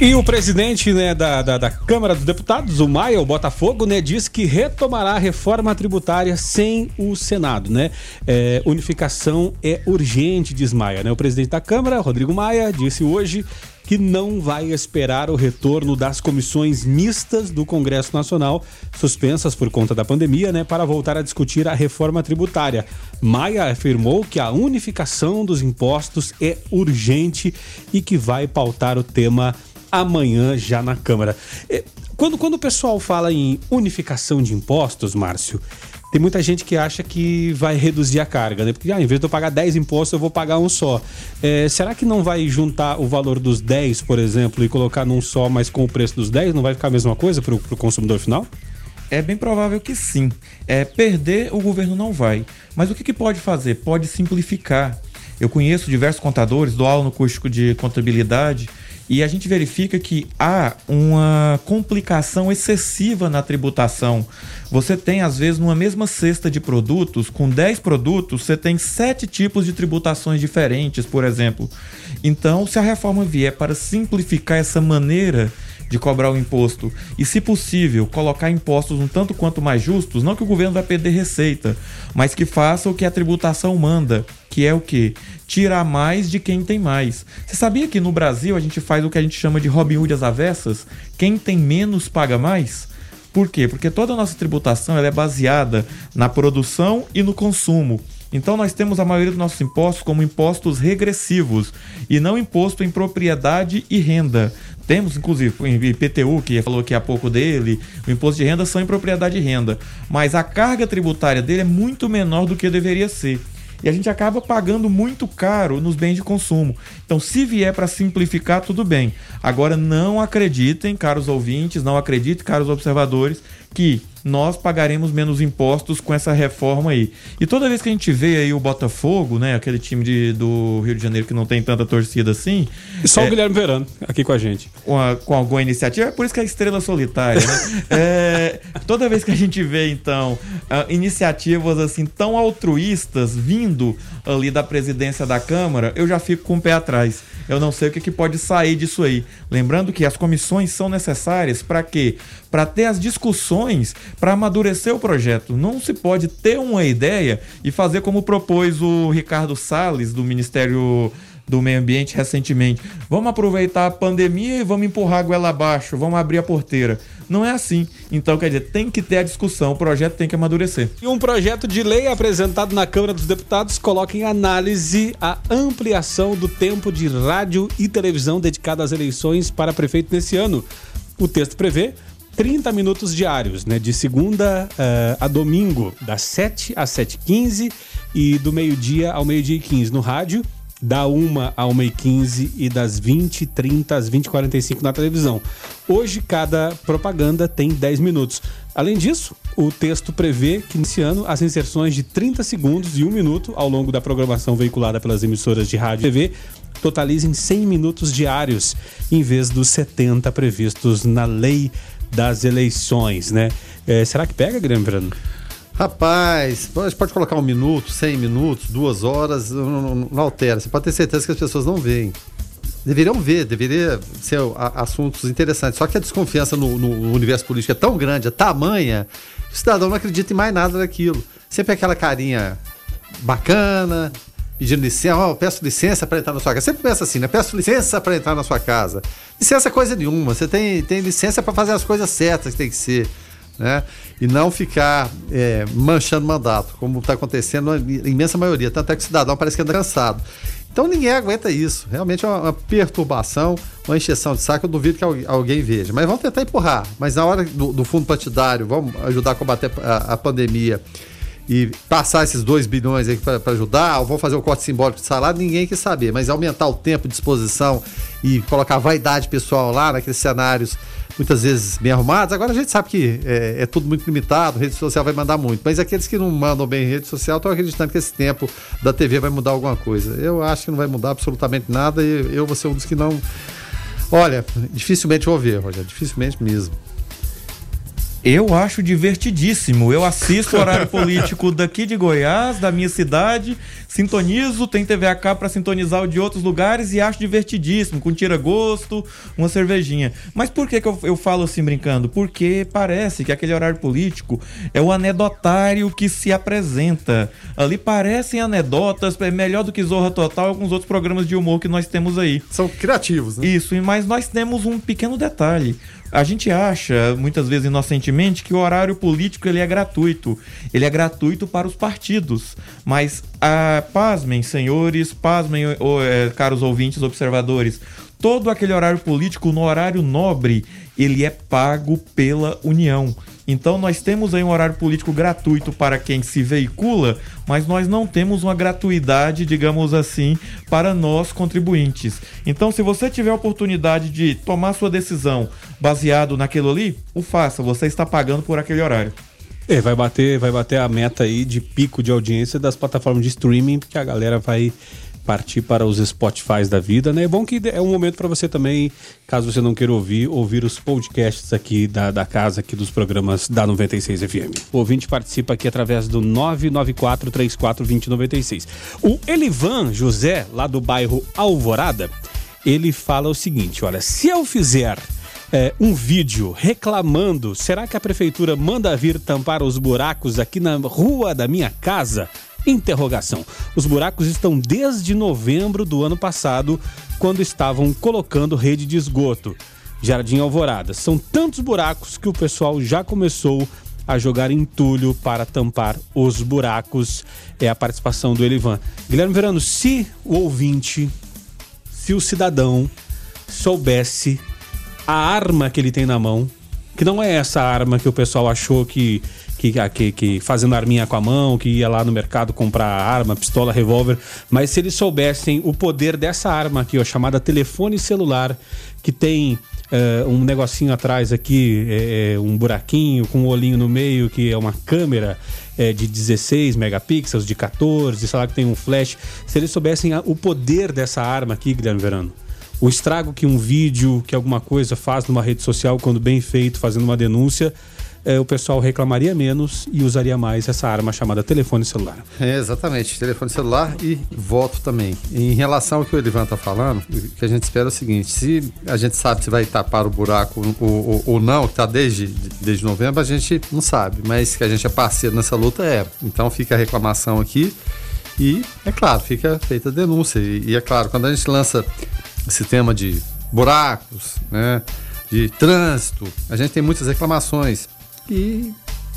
E o presidente né, da, da, da, Câmara dos Deputados, o Maia, o Botafogo, né, diz que retomará a reforma tributária sem o Senado. Né? É, unificação é urgente, diz Maia. Né? O presidente da Câmara, Rodrigo Maia, disse hoje que não vai esperar o retorno das comissões mistas do Congresso Nacional, suspensas por conta da pandemia, né, para voltar a discutir a reforma tributária. Maia afirmou que a unificação dos impostos é urgente e que vai pautar o tema amanhã já na Câmara. É, quando, quando o pessoal fala em unificação de impostos, Márcio, tem muita gente que acha que vai reduzir a carga, né? Porque ah, em vez de eu pagar 10 impostos, eu vou pagar um só. É, será que não vai juntar o valor dos 10, por exemplo, e colocar num só, mas com o preço dos 10? Não vai ficar a mesma coisa para o consumidor final? É bem provável que sim. É, perder o governo não vai. Mas o que, que pode fazer? Pode simplificar Eu conheço diversos contadores, dou aula no curso de contabilidade e a gente verifica que há uma complicação excessiva na tributação. Você tem, às vezes, numa mesma cesta de produtos, com 10 produtos, você tem sete tipos de tributações diferentes, por exemplo. Então, se a reforma vier para simplificar essa maneira de cobrar o imposto e, se possível, colocar impostos um tanto quanto mais justos, não que o governo vai perder receita, mas que faça o que a tributação manda, que é o que? Tirar mais de quem tem mais. Você sabia que no Brasil a gente faz o que a gente chama de Robin Hood às avessas? Quem tem menos paga mais? Por quê? Porque toda a nossa tributação ela é baseada na produção e no consumo. Então nós temos a maioria dos nossos impostos como impostos regressivos e não imposto em propriedade e renda. Temos, inclusive, o IPTU, que falou aqui há pouco dele, o imposto de renda são em propriedade e renda. Mas a carga tributária dele é muito menor do que deveria ser e a gente acaba pagando muito caro nos bens de consumo. Então, se vier para simplificar, tudo bem. Agora, não acreditem, caros ouvintes, não acreditem, caros observadores, que nós pagaremos menos impostos com essa reforma aí. E toda vez que a gente vê aí o Botafogo, né, aquele time de, do Rio de Janeiro que não tem tanta torcida assim. E só é, o Guilherme Verano aqui com a gente. Com, a, com alguma iniciativa, é por isso que é estrela solitária, né? é, toda vez que a gente vê, então, uh, iniciativas assim tão altruístas vindo ali da presidência da Câmara, eu já fico com o pé atrás. Eu não sei o que, que pode sair disso aí. Lembrando que as comissões são necessárias para quê? Para ter as discussões, para amadurecer o projeto. Não se pode ter uma ideia e fazer como propôs o Ricardo Salles, do Ministério do meio ambiente recentemente. Vamos aproveitar a pandemia e vamos empurrar a goela abaixo, vamos abrir a porteira. Não é assim. Então, quer dizer, tem que ter a discussão, o projeto tem que amadurecer. E um projeto de lei apresentado na Câmara dos Deputados coloca em análise a ampliação do tempo de rádio e televisão dedicado às eleições para prefeito nesse ano. O texto prevê 30 minutos diários, né? De segunda uh, a domingo, das 7 às 7h15 e do meio-dia ao meio-dia e 15 no rádio da 1 a 1 e 15 das 20 30 às 20 45 na televisão. Hoje, cada propaganda tem 10 minutos. Além disso, o texto prevê que nesse ano as inserções de 30 segundos e 1 minuto ao longo da programação veiculada pelas emissoras de rádio e TV totalizem 100 minutos diários, em vez dos 70 previstos na lei das eleições, né? É, será que pega, Guilherme Verano? Rapaz, pode, pode colocar um minuto, cem minutos, duas horas, não, não, não, altera. Você pode ter certeza que as pessoas não veem. Deveriam ver, deveria ser assuntos interessantes. Só que a desconfiança no, no universo político é tão grande, é tamanha, que o cidadão não acredita em mais nada daquilo. Sempre aquela carinha bacana, pedindo licença, oh, peço licença para entrar na sua casa. Sempre pensa assim, né? Peço licença para entrar na sua casa. Licença é coisa nenhuma. Você tem, tem licença para fazer as coisas certas que tem que ser né? E não ficar é, manchando mandato, como está acontecendo na imensa maioria. Tanto é que o cidadão parece que anda cansado. Então ninguém aguenta isso. Realmente é uma, uma perturbação, uma encheção de saco. Eu duvido que alguém, alguém veja. Mas vamos tentar empurrar. Mas na hora do, do fundo partidário, vamos ajudar a combater a, a pandemia e passar esses 2 bilhões aí para ajudar, ou vão fazer o corte simbólico de salário, ninguém quer saber. Mas aumentar o tempo de exposição e colocar vaidade pessoal lá naqueles cenários muitas vezes bem arrumados. Agora a gente sabe que é, é, tudo muito limitado, rede social vai mandar muito. Mas aqueles que não mandam bem em rede social estão acreditando que esse tempo da TV vai mudar alguma coisa. Eu acho que não vai mudar absolutamente nada e eu vou ser um dos que não. Olha, dificilmente vou ver, Rogério, dificilmente mesmo. Eu acho divertidíssimo. Eu assisto o horário político daqui de Goiás, da minha cidade, sintonizo, tem TV a cabo para sintonizar o de outros lugares e acho divertidíssimo, com tira-gosto, uma cervejinha. Mas por que, que eu, eu falo assim brincando? Porque parece que aquele horário político é o anedotário que se apresenta. Ali parecem anedotas, é melhor do que Zorra Total e alguns outros programas de humor que nós temos aí. São criativos, né? Isso, mas nós temos um pequeno detalhe. A gente acha, muitas vezes inocentemente, que o horário político ele é gratuito. Ele é gratuito para os partidos. Mas, ah, pasmem, senhores, pasmem, oh, é, caros ouvintes, observadores, todo aquele horário político no horário nobre, ele é pago pela União. Então nós temos aí um horário político gratuito para quem se veicula, mas nós não temos uma gratuidade, digamos assim, para nós contribuintes. Então se você tiver a oportunidade de tomar sua decisão baseado naquilo ali, o faça, você está pagando por aquele horário. É, vai bater, vai bater a meta aí de pico de audiência das plataformas de streaming, porque a galera vai partir para os Spotify da vida, né? É bom que é um momento para você também, caso você não queira ouvir, ouvir os podcasts aqui da, da casa, aqui dos programas da 96 FM. O ouvinte participa aqui através do 994-34-2096. O Elivan José, lá do bairro Alvorada, ele fala o seguinte: olha, se eu fizer é, um vídeo reclamando, será que a prefeitura manda vir tampar os buracos aqui na rua da minha casa? Interrogação. Os buracos estão desde novembro do ano passado, quando estavam colocando rede de esgoto. Jardim Alvorada. São tantos buracos que o pessoal já começou a jogar entulho para tampar os buracos. É a participação do Elivan. Guilherme Verano, se o ouvinte, se o cidadão soubesse a arma que ele tem na mão, que não é essa arma que o pessoal achou que que, que, que fazendo arminha com a mão, que ia lá no mercado comprar arma, pistola, revólver. Mas se eles soubessem o poder dessa arma aqui, ó, chamada telefone celular, que tem uh, um negocinho atrás aqui, é, um buraquinho com um olhinho no meio, que é uma câmera é, de 16 megapixels, de 14, sei lá que tem um flash. Se eles soubessem a, o poder dessa arma aqui, Guilherme Verano, o estrago que um vídeo, que alguma coisa faz numa rede social, quando bem feito, fazendo uma denúncia, é, o pessoal reclamaria menos e usaria mais essa arma chamada telefone celular. É, exatamente, telefone celular e voto também. Em relação ao que o Elivan está falando, o que a gente espera é o seguinte: se a gente sabe se vai tapar o buraco ou, ou, não, que está desde, desde novembro, a gente não sabe, mas que a gente é parceiro nessa luta é. Então fica a reclamação aqui e, é claro, fica feita a denúncia. E, e é claro, quando a gente lança esse tema de buracos, né? de trânsito, a gente tem muitas reclamações. E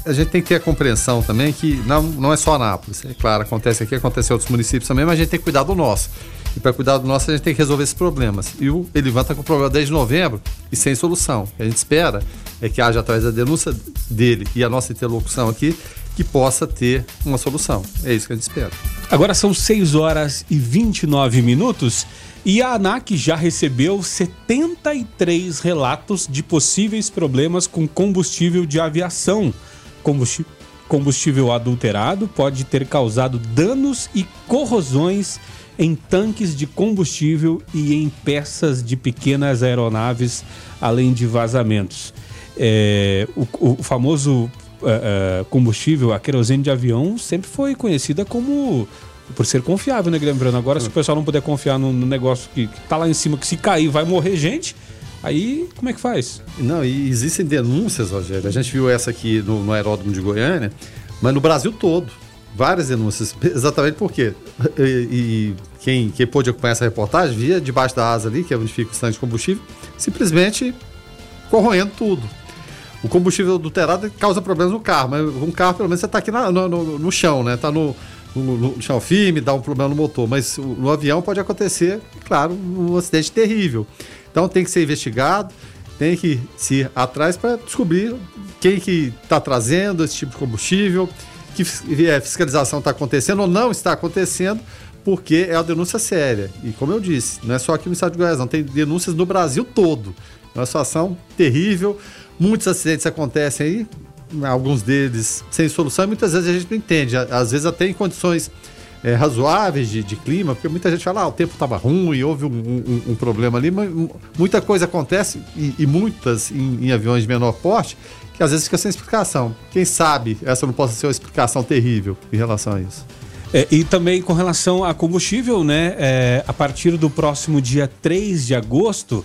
a gente tem que ter a compreensão também que não, não é só Anápolis. É claro, acontece aqui, acontece em outros municípios também, mas a gente tem que cuidar do nosso. E para cuidar do nosso, a gente tem que resolver esses problemas. E o Elivan está com o problema desde novembro e sem solução. O que a gente espera é que haja, atrás da denúncia dele e a nossa interlocução aqui, que possa ter uma solução. É isso que a gente espera. Agora são 6 horas e 29 minutos. E a ANAC já recebeu 73 relatos de possíveis problemas com combustível de aviação. Combustível adulterado pode ter causado danos e corrosões em tanques de combustível e em peças de pequenas aeronaves, além de vazamentos. É, o, o, famoso uh, uh, combustível, a querosene de avião, sempre foi conhecida como por ser confiável, né, Guilherme Brano? Agora, se o pessoal não puder confiar no, no negócio que, que tá lá em cima, que se cair vai morrer gente, aí como é que faz? Não, e existem denúncias, Rogério. A gente viu essa aqui no, no aeródromo de Goiânia, mas no Brasil todo. Várias denúncias. Exatamente por quê? E, e quem, quem pôde acompanhar essa reportagem via debaixo da asa ali, que é onde fica o stand de combustível, simplesmente corroendo tudo. O combustível adulterado causa problemas no carro, mas um carro, pelo menos, você está aqui na, no, no, no, chão, né? Tá no, no, chão firme, dá um problema no motor. Mas no avião pode acontecer, claro, um acidente terrível. Então tem que ser investigado, tem que se ir atrás para descobrir quem que está trazendo esse tipo de combustível, que é, fiscalização está acontecendo ou não está acontecendo, porque é uma denúncia séria. E como eu disse, não é só aqui no estado de Goiás, não, tem denúncias no Brasil todo. É uma situação terrível, muitos acidentes acontecem aí, alguns deles sem solução, e muitas vezes a gente não entende. Às vezes até em condições é, razoáveis de, de, clima, porque muita gente fala, ah, o tempo estava ruim, houve um, um, um, problema ali, mas muita coisa acontece, e, e muitas em, em, aviões de menor porte, que às vezes fica sem explicação. Quem sabe essa não possa ser uma explicação terrível em relação a isso. É, e também com relação a combustível, né? É, a partir do próximo dia 3 de agosto,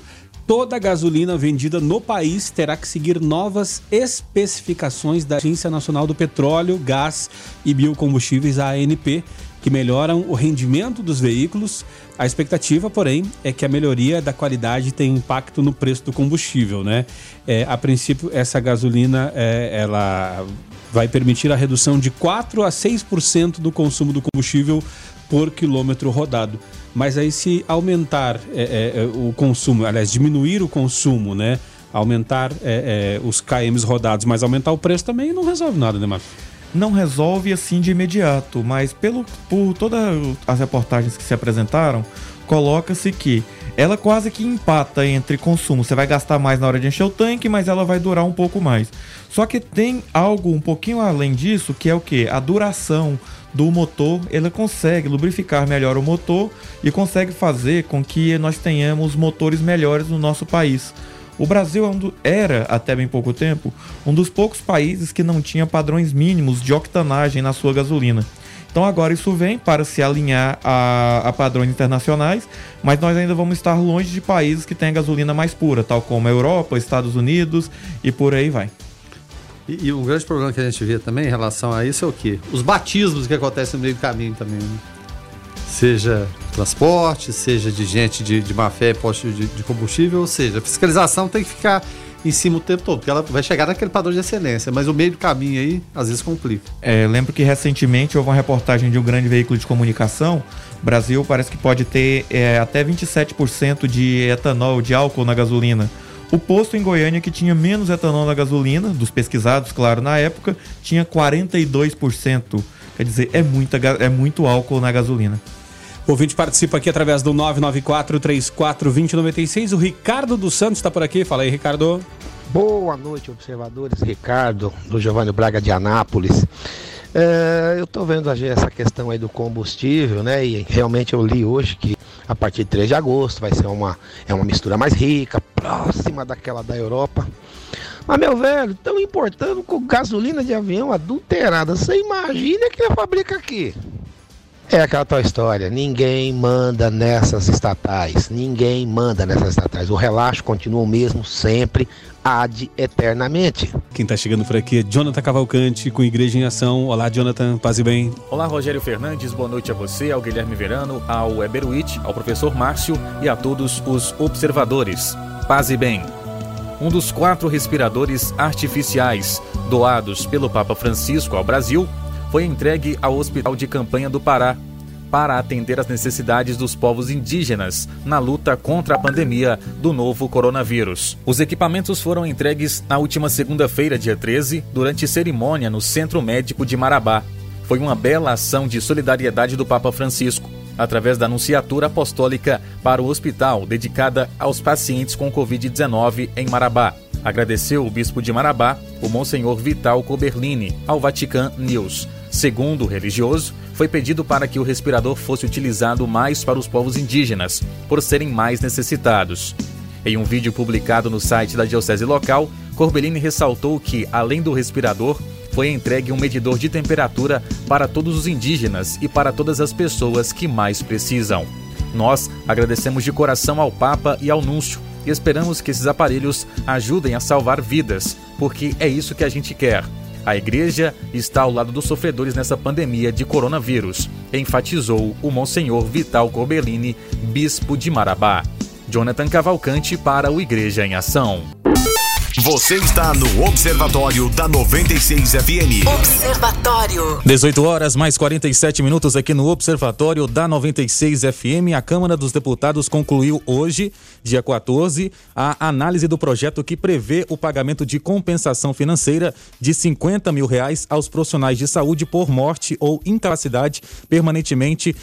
toda gasolina vendida no país terá que seguir novas especificações da Agência Nacional do Petróleo, Gás e Biocombustíveis, a ANP, que melhoram o rendimento dos veículos. A expectativa, porém, é que a melhoria da qualidade tenha impacto no preço do combustível, né? É, a princípio, essa gasolina é, ela vai permitir a redução de 4 a 6% do consumo do combustível por quilômetro rodado. Mas aí se aumentar é, é, é o consumo, aliás, diminuir o consumo, né? Aumentar é, é os KMs rodados, mas aumentar o preço também não resolve nada, né, Marcos? Não resolve assim de imediato, mas pelo, por todas as reportagens que se apresentaram, coloca-se que ela quase que empata entre consumo. Você vai gastar mais na hora de encher o tanque, mas ela vai durar um pouco mais. Só que tem algo um pouquinho além disso, que é o que? A duração do motor, ela consegue lubrificar melhor o motor e consegue fazer com que nós tenhamos motores melhores no nosso país. O Brasil é era, até bem pouco tempo, um dos poucos países que não tinha padrões mínimos de octanagem na sua gasolina. Então agora isso vem para se alinhar a, a, padrões internacionais, mas nós ainda vamos estar longe de países que têm gasolina mais pura, tal como a Europa, Estados Unidos e por aí vai. E, e um grande problema que a gente vê também em relação a isso é o quê? Os batismos que acontecem no meio do caminho também. Né? Seja transporte, seja de gente de, de má fé, posto de, de combustível, ou seja, a fiscalização tem que ficar em cima o tempo todo, porque ela vai chegar naquele padrão de excelência, mas o meio do caminho aí às vezes complica. É, lembro que recentemente houve uma reportagem de um grande veículo de comunicação. Brasil parece que pode ter é, até 27% de etanol, de álcool na gasolina. O posto em Goiânia que tinha menos etanol na gasolina, dos pesquisados, claro, na época, tinha 42%. Quer dizer, é, muita, é muito álcool na gasolina. O ouvinte participa aqui através do 994-34-2096. O Ricardo dos Santos está por aqui. Fala aí, Ricardo. Boa noite, observadores. Ricardo, do Giovanni Braga de Anápolis. É, eu estou vendo essa questão aí do combustível, né? E realmente eu li hoje que a partir de 3 de agosto vai ser uma, é uma mistura mais rica, próxima daquela da Europa. Mas, meu velho, estão importando com gasolina de avião adulterada. Você imagina que fabrica aqui? É aquela tal história, ninguém manda nessas estatais, ninguém manda nessas estatais. O relaxo continua o mesmo sempre, ad eternamente. Quem está chegando por aqui é Jonathan Cavalcante com Igreja em Ação. Olá, Jonathan, paz e bem. Olá, Rogério Fernandes, boa noite a você, ao Guilherme Verano, ao Eberuit, ao professor Márcio e a todos os observadores. Paz e bem. Um dos quatro respiradores artificiais doados pelo Papa Francisco ao Brasil foi entregue ao Hospital de Campanha do Pará para atender às necessidades dos povos indígenas na luta contra a pandemia do novo coronavírus. Os equipamentos foram entregues na última segunda-feira, dia 13, durante cerimônia no Centro Médico de Marabá. Foi uma bela ação de solidariedade do Papa Francisco, através da Anunciatura Apostólica para o hospital dedicada aos pacientes com Covid-19 em Marabá. Agradeceu o bispo de Marabá, o Monsenhor Vital Coberlini, ao Vatican News. Segundo o religioso, foi pedido para que o respirador fosse utilizado mais para os povos indígenas, por serem mais necessitados. Em um vídeo publicado no site da diocese local, Corbellini ressaltou que, além do respirador, foi entregue um medidor de temperatura para todos os indígenas e para todas as pessoas que mais precisam. Nós agradecemos de coração ao Papa e ao Núncio e esperamos que esses aparelhos ajudem a salvar vidas, porque é isso que a gente quer a igreja está ao lado dos sofredores nessa pandemia de coronavírus, enfatizou o Monsenhor Vital Corbellini, bispo de Marabá. Jonathan Cavalcante para o Igreja em Ação. Você está no Observatório da 96 FM. Observatório. 18 horas mais 47 minutos aqui no Observatório da 96 FM. A Câmara dos Deputados concluiu hoje, dia 14, a análise do projeto que prevê o pagamento de compensação financeira de 50 mil reais aos profissionais de saúde por morte ou incapacidade permanentemente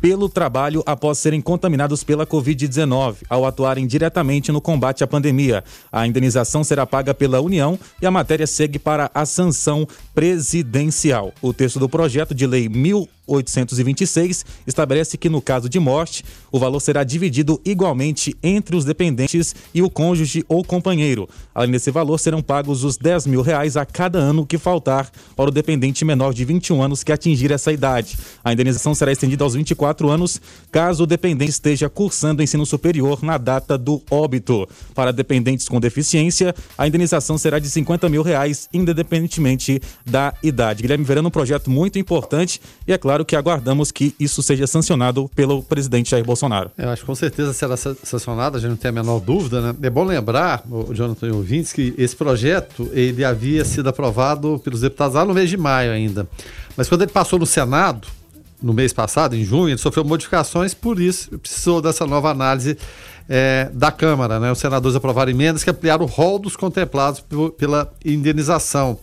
pelo trabalho após serem contaminados pela Covid-19, ao atuarem diretamente no combate à pandemia. A indenização será paga pela União e a matéria segue para a sanção presidencial. O texto do projeto de lei 1000 826 estabelece que, no caso de morte, o valor será dividido igualmente entre os dependentes e o cônjuge ou companheiro. Além desse valor, serão pagos os 10 mil reais a cada ano que faltar para o dependente menor de 21 anos que atingir essa idade. A indenização será estendida aos 24 anos, caso o dependente esteja cursando ensino superior na data do óbito. Para dependentes com deficiência, a indenização será de 50 mil reais, independentemente da idade. Guilherme Verano, um projeto muito importante e, é claro, claro que aguardamos que isso seja sancionado pelo presidente Jair Bolsonaro. Eu acho que com certeza será sancionado, a gente não tem a menor dúvida, né? É bom lembrar, o Jonathan ouvintes, que esse projeto ele havia sido aprovado pelos deputados lá no mês de maio ainda. Mas quando ele passou no Senado, no mês passado, em junho, ele sofreu modificações, por isso precisou dessa nova análise é, da Câmara. Né? Os senadores aprovaram emendas que ampliaram o rol dos contemplados pela indenização.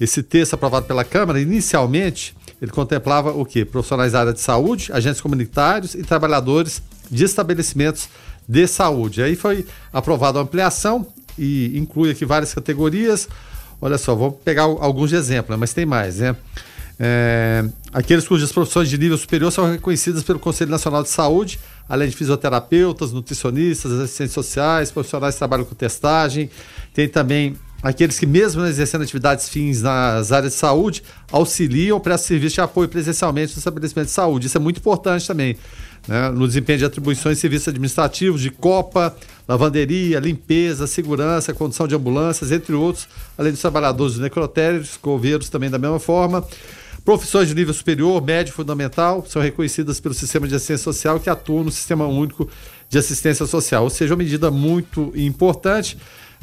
Esse texto aprovado pela Câmara, inicialmente, ele contemplava o quê? Profissionais da área de saúde, agentes comunitários e trabalhadores de estabelecimentos de saúde. Aí foi aprovada a ampliação e inclui aqui várias categorias. Olha só, vou pegar alguns de exemplo, né? mas tem mais, né? É, aqueles cujas profissões de nível superior são reconhecidas pelo Conselho Nacional de Saúde, além de fisioterapeutas, nutricionistas, assistentes sociais, profissionais que trabalham com testagem. Tem também aqueles que, mesmo exercendo atividades fins nas áreas de saúde, auxiliam, prestam serviço de apoio presencialmente no estabelecimento de saúde. Isso é muito importante também. Né? No desempenho de atribuições de serviços administrativos, de copa, lavanderia, limpeza, segurança, condução de ambulâncias, entre outros, além dos trabalhadores de necrotérios, coveiros também da mesma forma. Profissões de nível superior, médio fundamental, são reconhecidas pelo sistema de assistência social que atua no Sistema Único de Assistência Social. Ou seja, uma medida muito importante.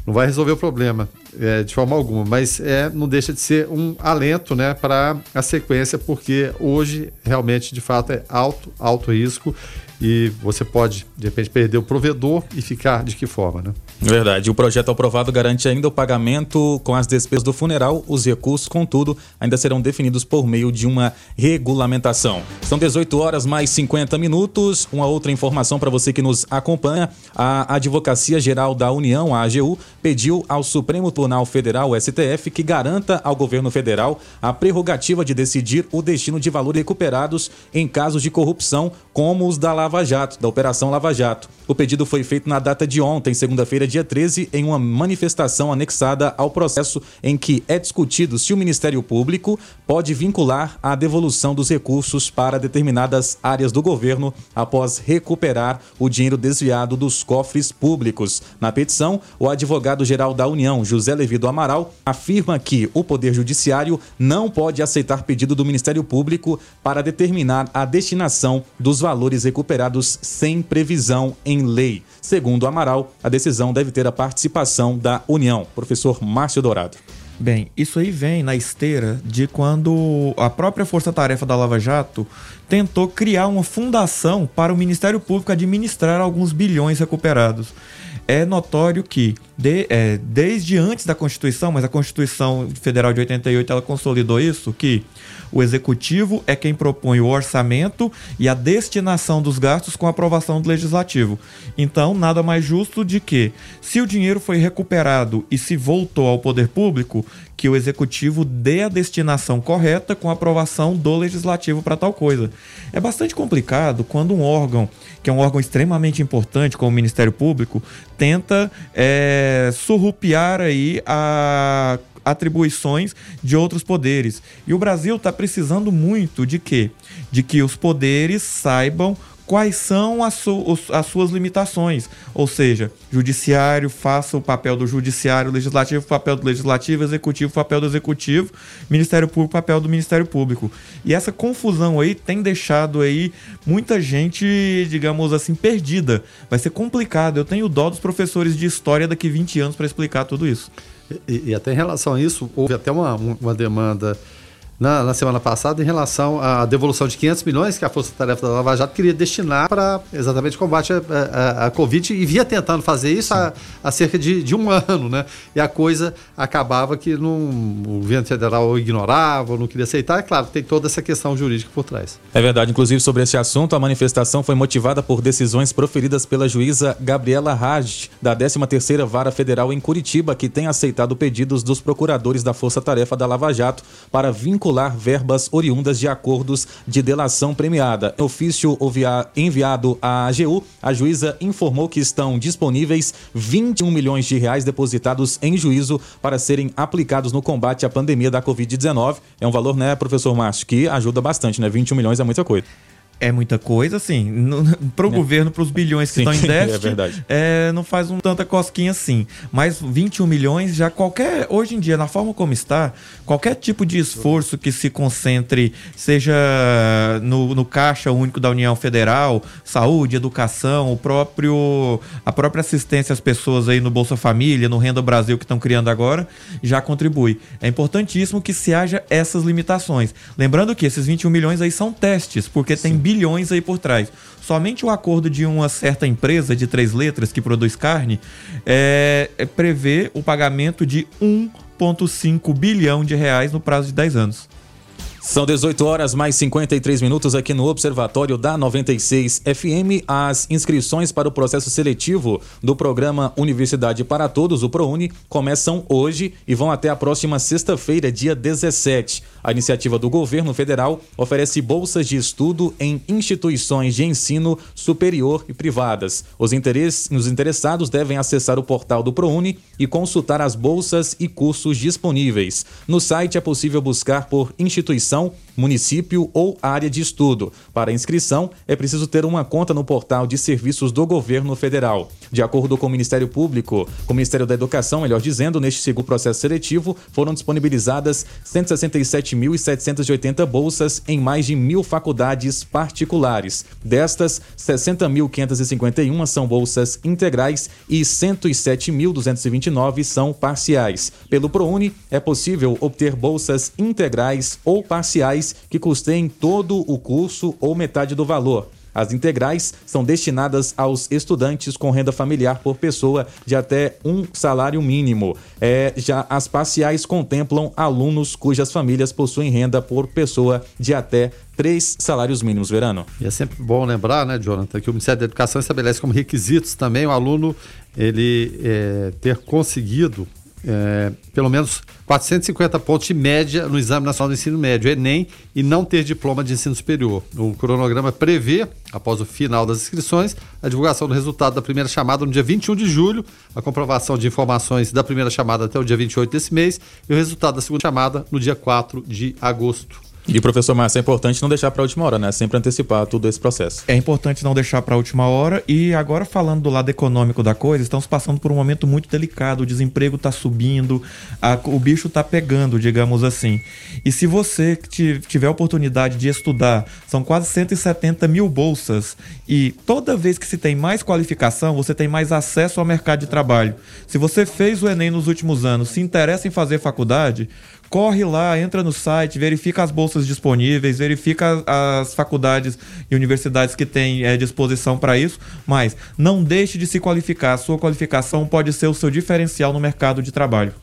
Não vai resolver o problema é, de forma alguma, mas é, não deixa de ser um alento né, para a sequência, porque hoje realmente, de fato, é alto, alto risco e você pode, de repente, perder o provedor e ficar de que forma, né? Verdade. O projeto aprovado garante ainda o pagamento com as despesas do funeral. Os recursos, contudo, ainda serão definidos por meio de uma regulamentação. São 18 horas mais 50 minutos. Uma outra informação para você que nos acompanha: a Advocacia Geral da União, a AGU, pediu ao Supremo Tribunal Federal, STF, que garanta ao governo federal a prerrogativa de decidir o destino de valores recuperados em casos de corrupção, como os da Lava Jato, da Operação Lava Jato. O pedido foi feito na data de ontem, segunda-feira, dia 13, em uma manifestação anexada ao processo em que é discutido se o Ministério Público pode vincular a devolução dos recursos para determinadas áreas do governo após recuperar o dinheiro desviado dos cofres públicos. Na petição, o advogado-geral da União, José Levi do Amaral, afirma que o Poder Judiciário não pode aceitar pedido do Ministério Público para determinar a destinação dos valores recuperados sem previsão em lei. Segundo Amaral, a decisão deve ter a participação da União. Professor Márcio Dourado. Bem, isso aí vem na esteira de quando a própria Força Tarefa da Lava Jato tentou criar uma fundação para o Ministério Público administrar alguns bilhões recuperados. É notório que, de, é, desde antes da Constituição, mas a Constituição Federal de 88 ela consolidou isso, que o executivo é quem propõe o orçamento e a destinação dos gastos com aprovação do legislativo. Então, nada mais justo de que, se o dinheiro foi recuperado e se voltou ao poder público, que o executivo dê a destinação correta com aprovação do legislativo para tal coisa. É bastante complicado quando um órgão, que é um órgão extremamente importante, como o Ministério Público, tenta é, surrupiar aí a atribuições de outros poderes. E o Brasil está precisando muito de quê? De que os poderes saibam quais são as, su as, suas limitações. Ou seja, judiciário faça o papel do judiciário, legislativo papel do legislativo, executivo papel do executivo, Ministério Público papel do Ministério Público. E essa confusão aí tem deixado aí muita gente, digamos assim, perdida. Vai ser complicado. Eu tenho dó dos professores de história daqui 20 anos para explicar tudo isso. E, e, até em relação a isso, houve até uma, uma demanda na, na, semana passada em relação à devolução de 500 milhões que a Força Tarefa da Lava Jato queria destinar para exatamente combate à Covid e via tentando fazer isso há, há, cerca de, de, um ano, né? E a coisa acabava que não, o governo federal ignorava, não queria aceitar. É claro, tem toda essa questão jurídica por trás. É verdade. Inclusive, sobre esse assunto, a manifestação foi motivada por decisões proferidas pela juíza Gabriela Raj, da 13ª Vara Federal em Curitiba, que tem aceitado pedidos dos procuradores da Força Tarefa da Lava Jato para vincular vincular verbas oriundas de acordos de delação premiada. Ofício enviado à AGU, a juíza informou que estão disponíveis 21 milhões de reais depositados em juízo para serem aplicados no combate à pandemia da Covid-19. É um valor, né, professor Márcio, que ajuda bastante, né? 21 milhões é muita coisa é muita coisa, assim. Para o é. governo, para os bilhões que Sim, estão em é déficit, é. É, não faz um tanta cosquinha assim. Mas 21 milhões, já qualquer. Hoje em dia, na forma como está, qualquer tipo de esforço que se concentre, seja no, no Caixa Único da União Federal, saúde, educação, o próprio, a própria assistência às pessoas aí no Bolsa Família, no Renda Brasil que estão criando agora, já contribui. É importantíssimo que se haja essas limitações. Lembrando que esses 21 milhões aí são testes, porque Sim. tem bilhões aí por trás. Somente o acordo de uma certa empresa de três letras que produz carne é, é prevê o pagamento de 1,5 bilhão de reais no prazo de 10 anos. São 18 horas mais 53 minutos aqui no Observatório da 96 FM. As inscrições para o processo seletivo do programa Universidade para Todos, o ProUni, começam hoje e vão até a próxima sexta-feira, dia 17. A iniciativa do governo federal oferece bolsas de estudo em instituições de ensino superior e privadas. Os. Os interessados devem acessar o portal do ProUni e consultar as bolsas e cursos disponíveis. No site é possível buscar por instituição ação município ou área de estudo. Para inscrição, é preciso ter uma conta no portal de serviços do governo federal. De acordo com o Ministério Público, com o Ministério da Educação, melhor dizendo, neste segundo processo seletivo, foram disponibilizadas 167.780 bolsas em mais de mil faculdades particulares. Destas, 60.551 são bolsas integrais e 107.229 são parciais. Pelo ProUni, é possível obter bolsas integrais ou parciais parciais que custeiem todo o curso ou metade do valor. As integrais são destinadas aos estudantes com renda familiar por pessoa de até um salário mínimo. É, já as parciais contemplam alunos cujas famílias possuem renda por pessoa de até três salários mínimos, Verano. E é sempre bom lembrar, né, Jonathan, que o Ministério da Educação estabelece como requisitos também o aluno ele é, ter conseguido é, pelo menos 450 pontos de média no Exame Nacional do Ensino Médio, Enem, e não ter diploma de ensino superior. O cronograma prevê, após o final das inscrições, a divulgação do resultado da primeira chamada no dia 21 de julho, a comprovação de informações da primeira chamada até o dia 28 desse mês e o resultado da segunda chamada no dia 4 de agosto. E, professor Márcio, é importante não deixar para a última hora, né? Sempre antecipar todo esse processo. É importante não deixar para a última hora. E agora, falando do lado econômico da coisa, estamos passando por um momento muito delicado. O desemprego está subindo, a, o bicho está pegando, digamos assim. E se você tiver a oportunidade de estudar, são quase 170 mil bolsas. E toda vez que se tem mais qualificação, você tem mais acesso ao mercado de trabalho. Se você fez o Enem nos últimos anos, se interessa em fazer faculdade, corre lá, entra no site, verifica as bolsas disponíveis, verifica as faculdades e universidades que têm é, disposição para isso, mas não deixe de se qualificar. A sua qualificação pode ser o seu diferencial no mercado de trabalho.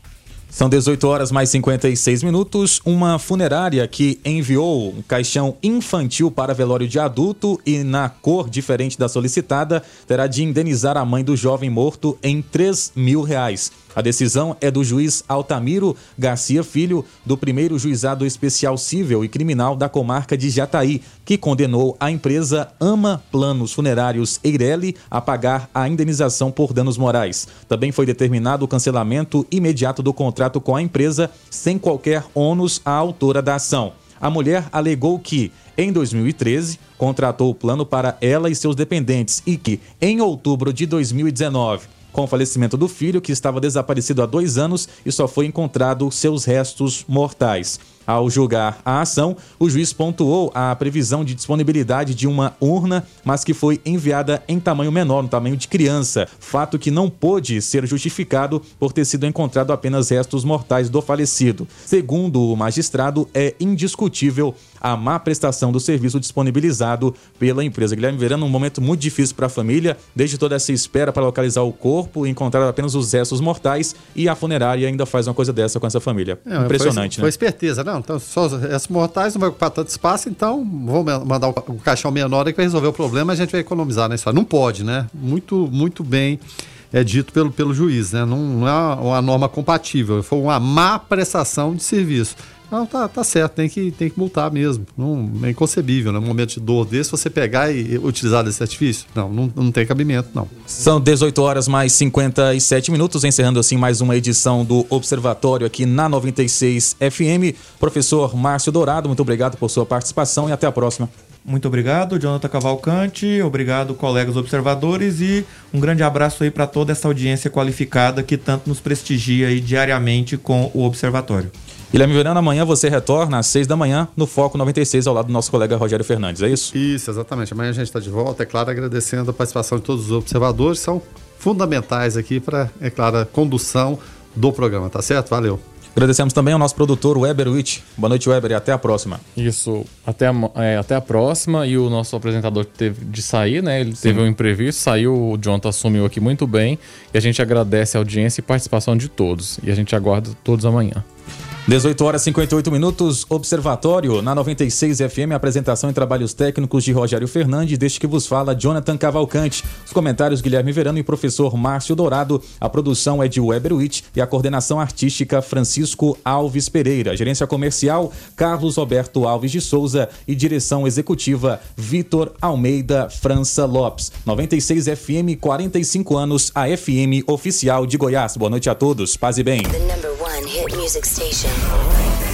São 18 horas mais 56 minutos. Uma funerária que enviou um caixão infantil para velório de adulto e na cor diferente da solicitada terá de indenizar a mãe do jovem morto em 3 mil reais. A decisão é do juiz Altamiro Garcia Filho, do primeiro juizado especial civil e criminal da comarca de Jataí, que condenou a empresa Ama Planos Funerários Eireli a pagar a indenização por danos morais. Também foi determinado o cancelamento imediato do contrato com a empresa, sem qualquer ônus à autora da ação. A mulher alegou que, em 2013, contratou o plano para ela e seus dependentes e que, em outubro de 2019, com o falecimento do filho, que estava desaparecido há dois anos e só foi encontrado seus restos mortais. Ao julgar a ação, o juiz pontuou a previsão de disponibilidade de uma urna, mas que foi enviada em tamanho menor, no tamanho de criança, fato que não pôde ser justificado por ter sido encontrado apenas restos mortais do falecido. Segundo o magistrado, é indiscutível a má prestação do serviço disponibilizado pela empresa. Guilherme Verano, um momento muito difícil para a família, desde toda essa espera para localizar o corpo, encontrar apenas os restos mortais e a funerária ainda faz uma coisa dessa com essa família. É, Impressionante, foi, né? Foi esperteza, não, então só as mortais não vai ocupar tanto espaço, então vou mandar o, o caixão menor aí que vai resolver o problema, a gente vai economizar na história. Não pode, né? Muito, muito bem é dito pelo, pelo juiz, né? Não, não é uma norma compatível, foi uma má prestação de serviço. Não, tá, tá certo, tem que, tem que multar mesmo. Não, é inconcebível, né? Um momento de dor desse, você pegar e utilizar desse artifício. Não, não, não tem cabimento, não. São 18 horas mais 57 minutos, encerrando assim mais uma edição do Observatório aqui na 96 FM. Professor Márcio Dourado, muito obrigado por sua participação e até a próxima. Muito obrigado, Jonathan Cavalcante. Obrigado, colegas observadores. E um grande abraço aí para toda essa audiência qualificada que tanto nos prestigia aí diariamente com o Observatório. Guilherme Verano, amanhã você retorna às 6 da manhã no Foco 96, ao lado do nosso colega Rogério Fernandes, é isso? Isso, exatamente. Amanhã a gente está de volta, é claro, agradecendo a participação de todos os observadores, são fundamentais aqui para, é claro, a condução do programa, tá certo? Valeu. Agradecemos também ao nosso produtor, Weber Witt. Boa noite, Weber, e até a próxima. Isso, até a, é, até a próxima. E o nosso apresentador teve de sair, né? Ele Sim. teve um imprevisto, saiu, o Jonathan assumiu aqui muito bem. E a gente agradece a audiência e participação de todos. E a gente aguarda todos amanhã. 18 horas e 58 minutos, Observatório na 96 FM, apresentação e trabalhos técnicos de Rogério Fernandes, deste que vos fala Jonathan Cavalcante. Os comentários Guilherme Verano e professor Márcio Dourado. A produção é de Weber Witt e a coordenação artística Francisco Alves Pereira. Gerência comercial Carlos Roberto Alves de Souza e direção executiva Vitor Almeida França Lopes. 96 FM, 45 anos, a FM oficial de Goiás. Boa noite a todos, paz e bem. hit music station.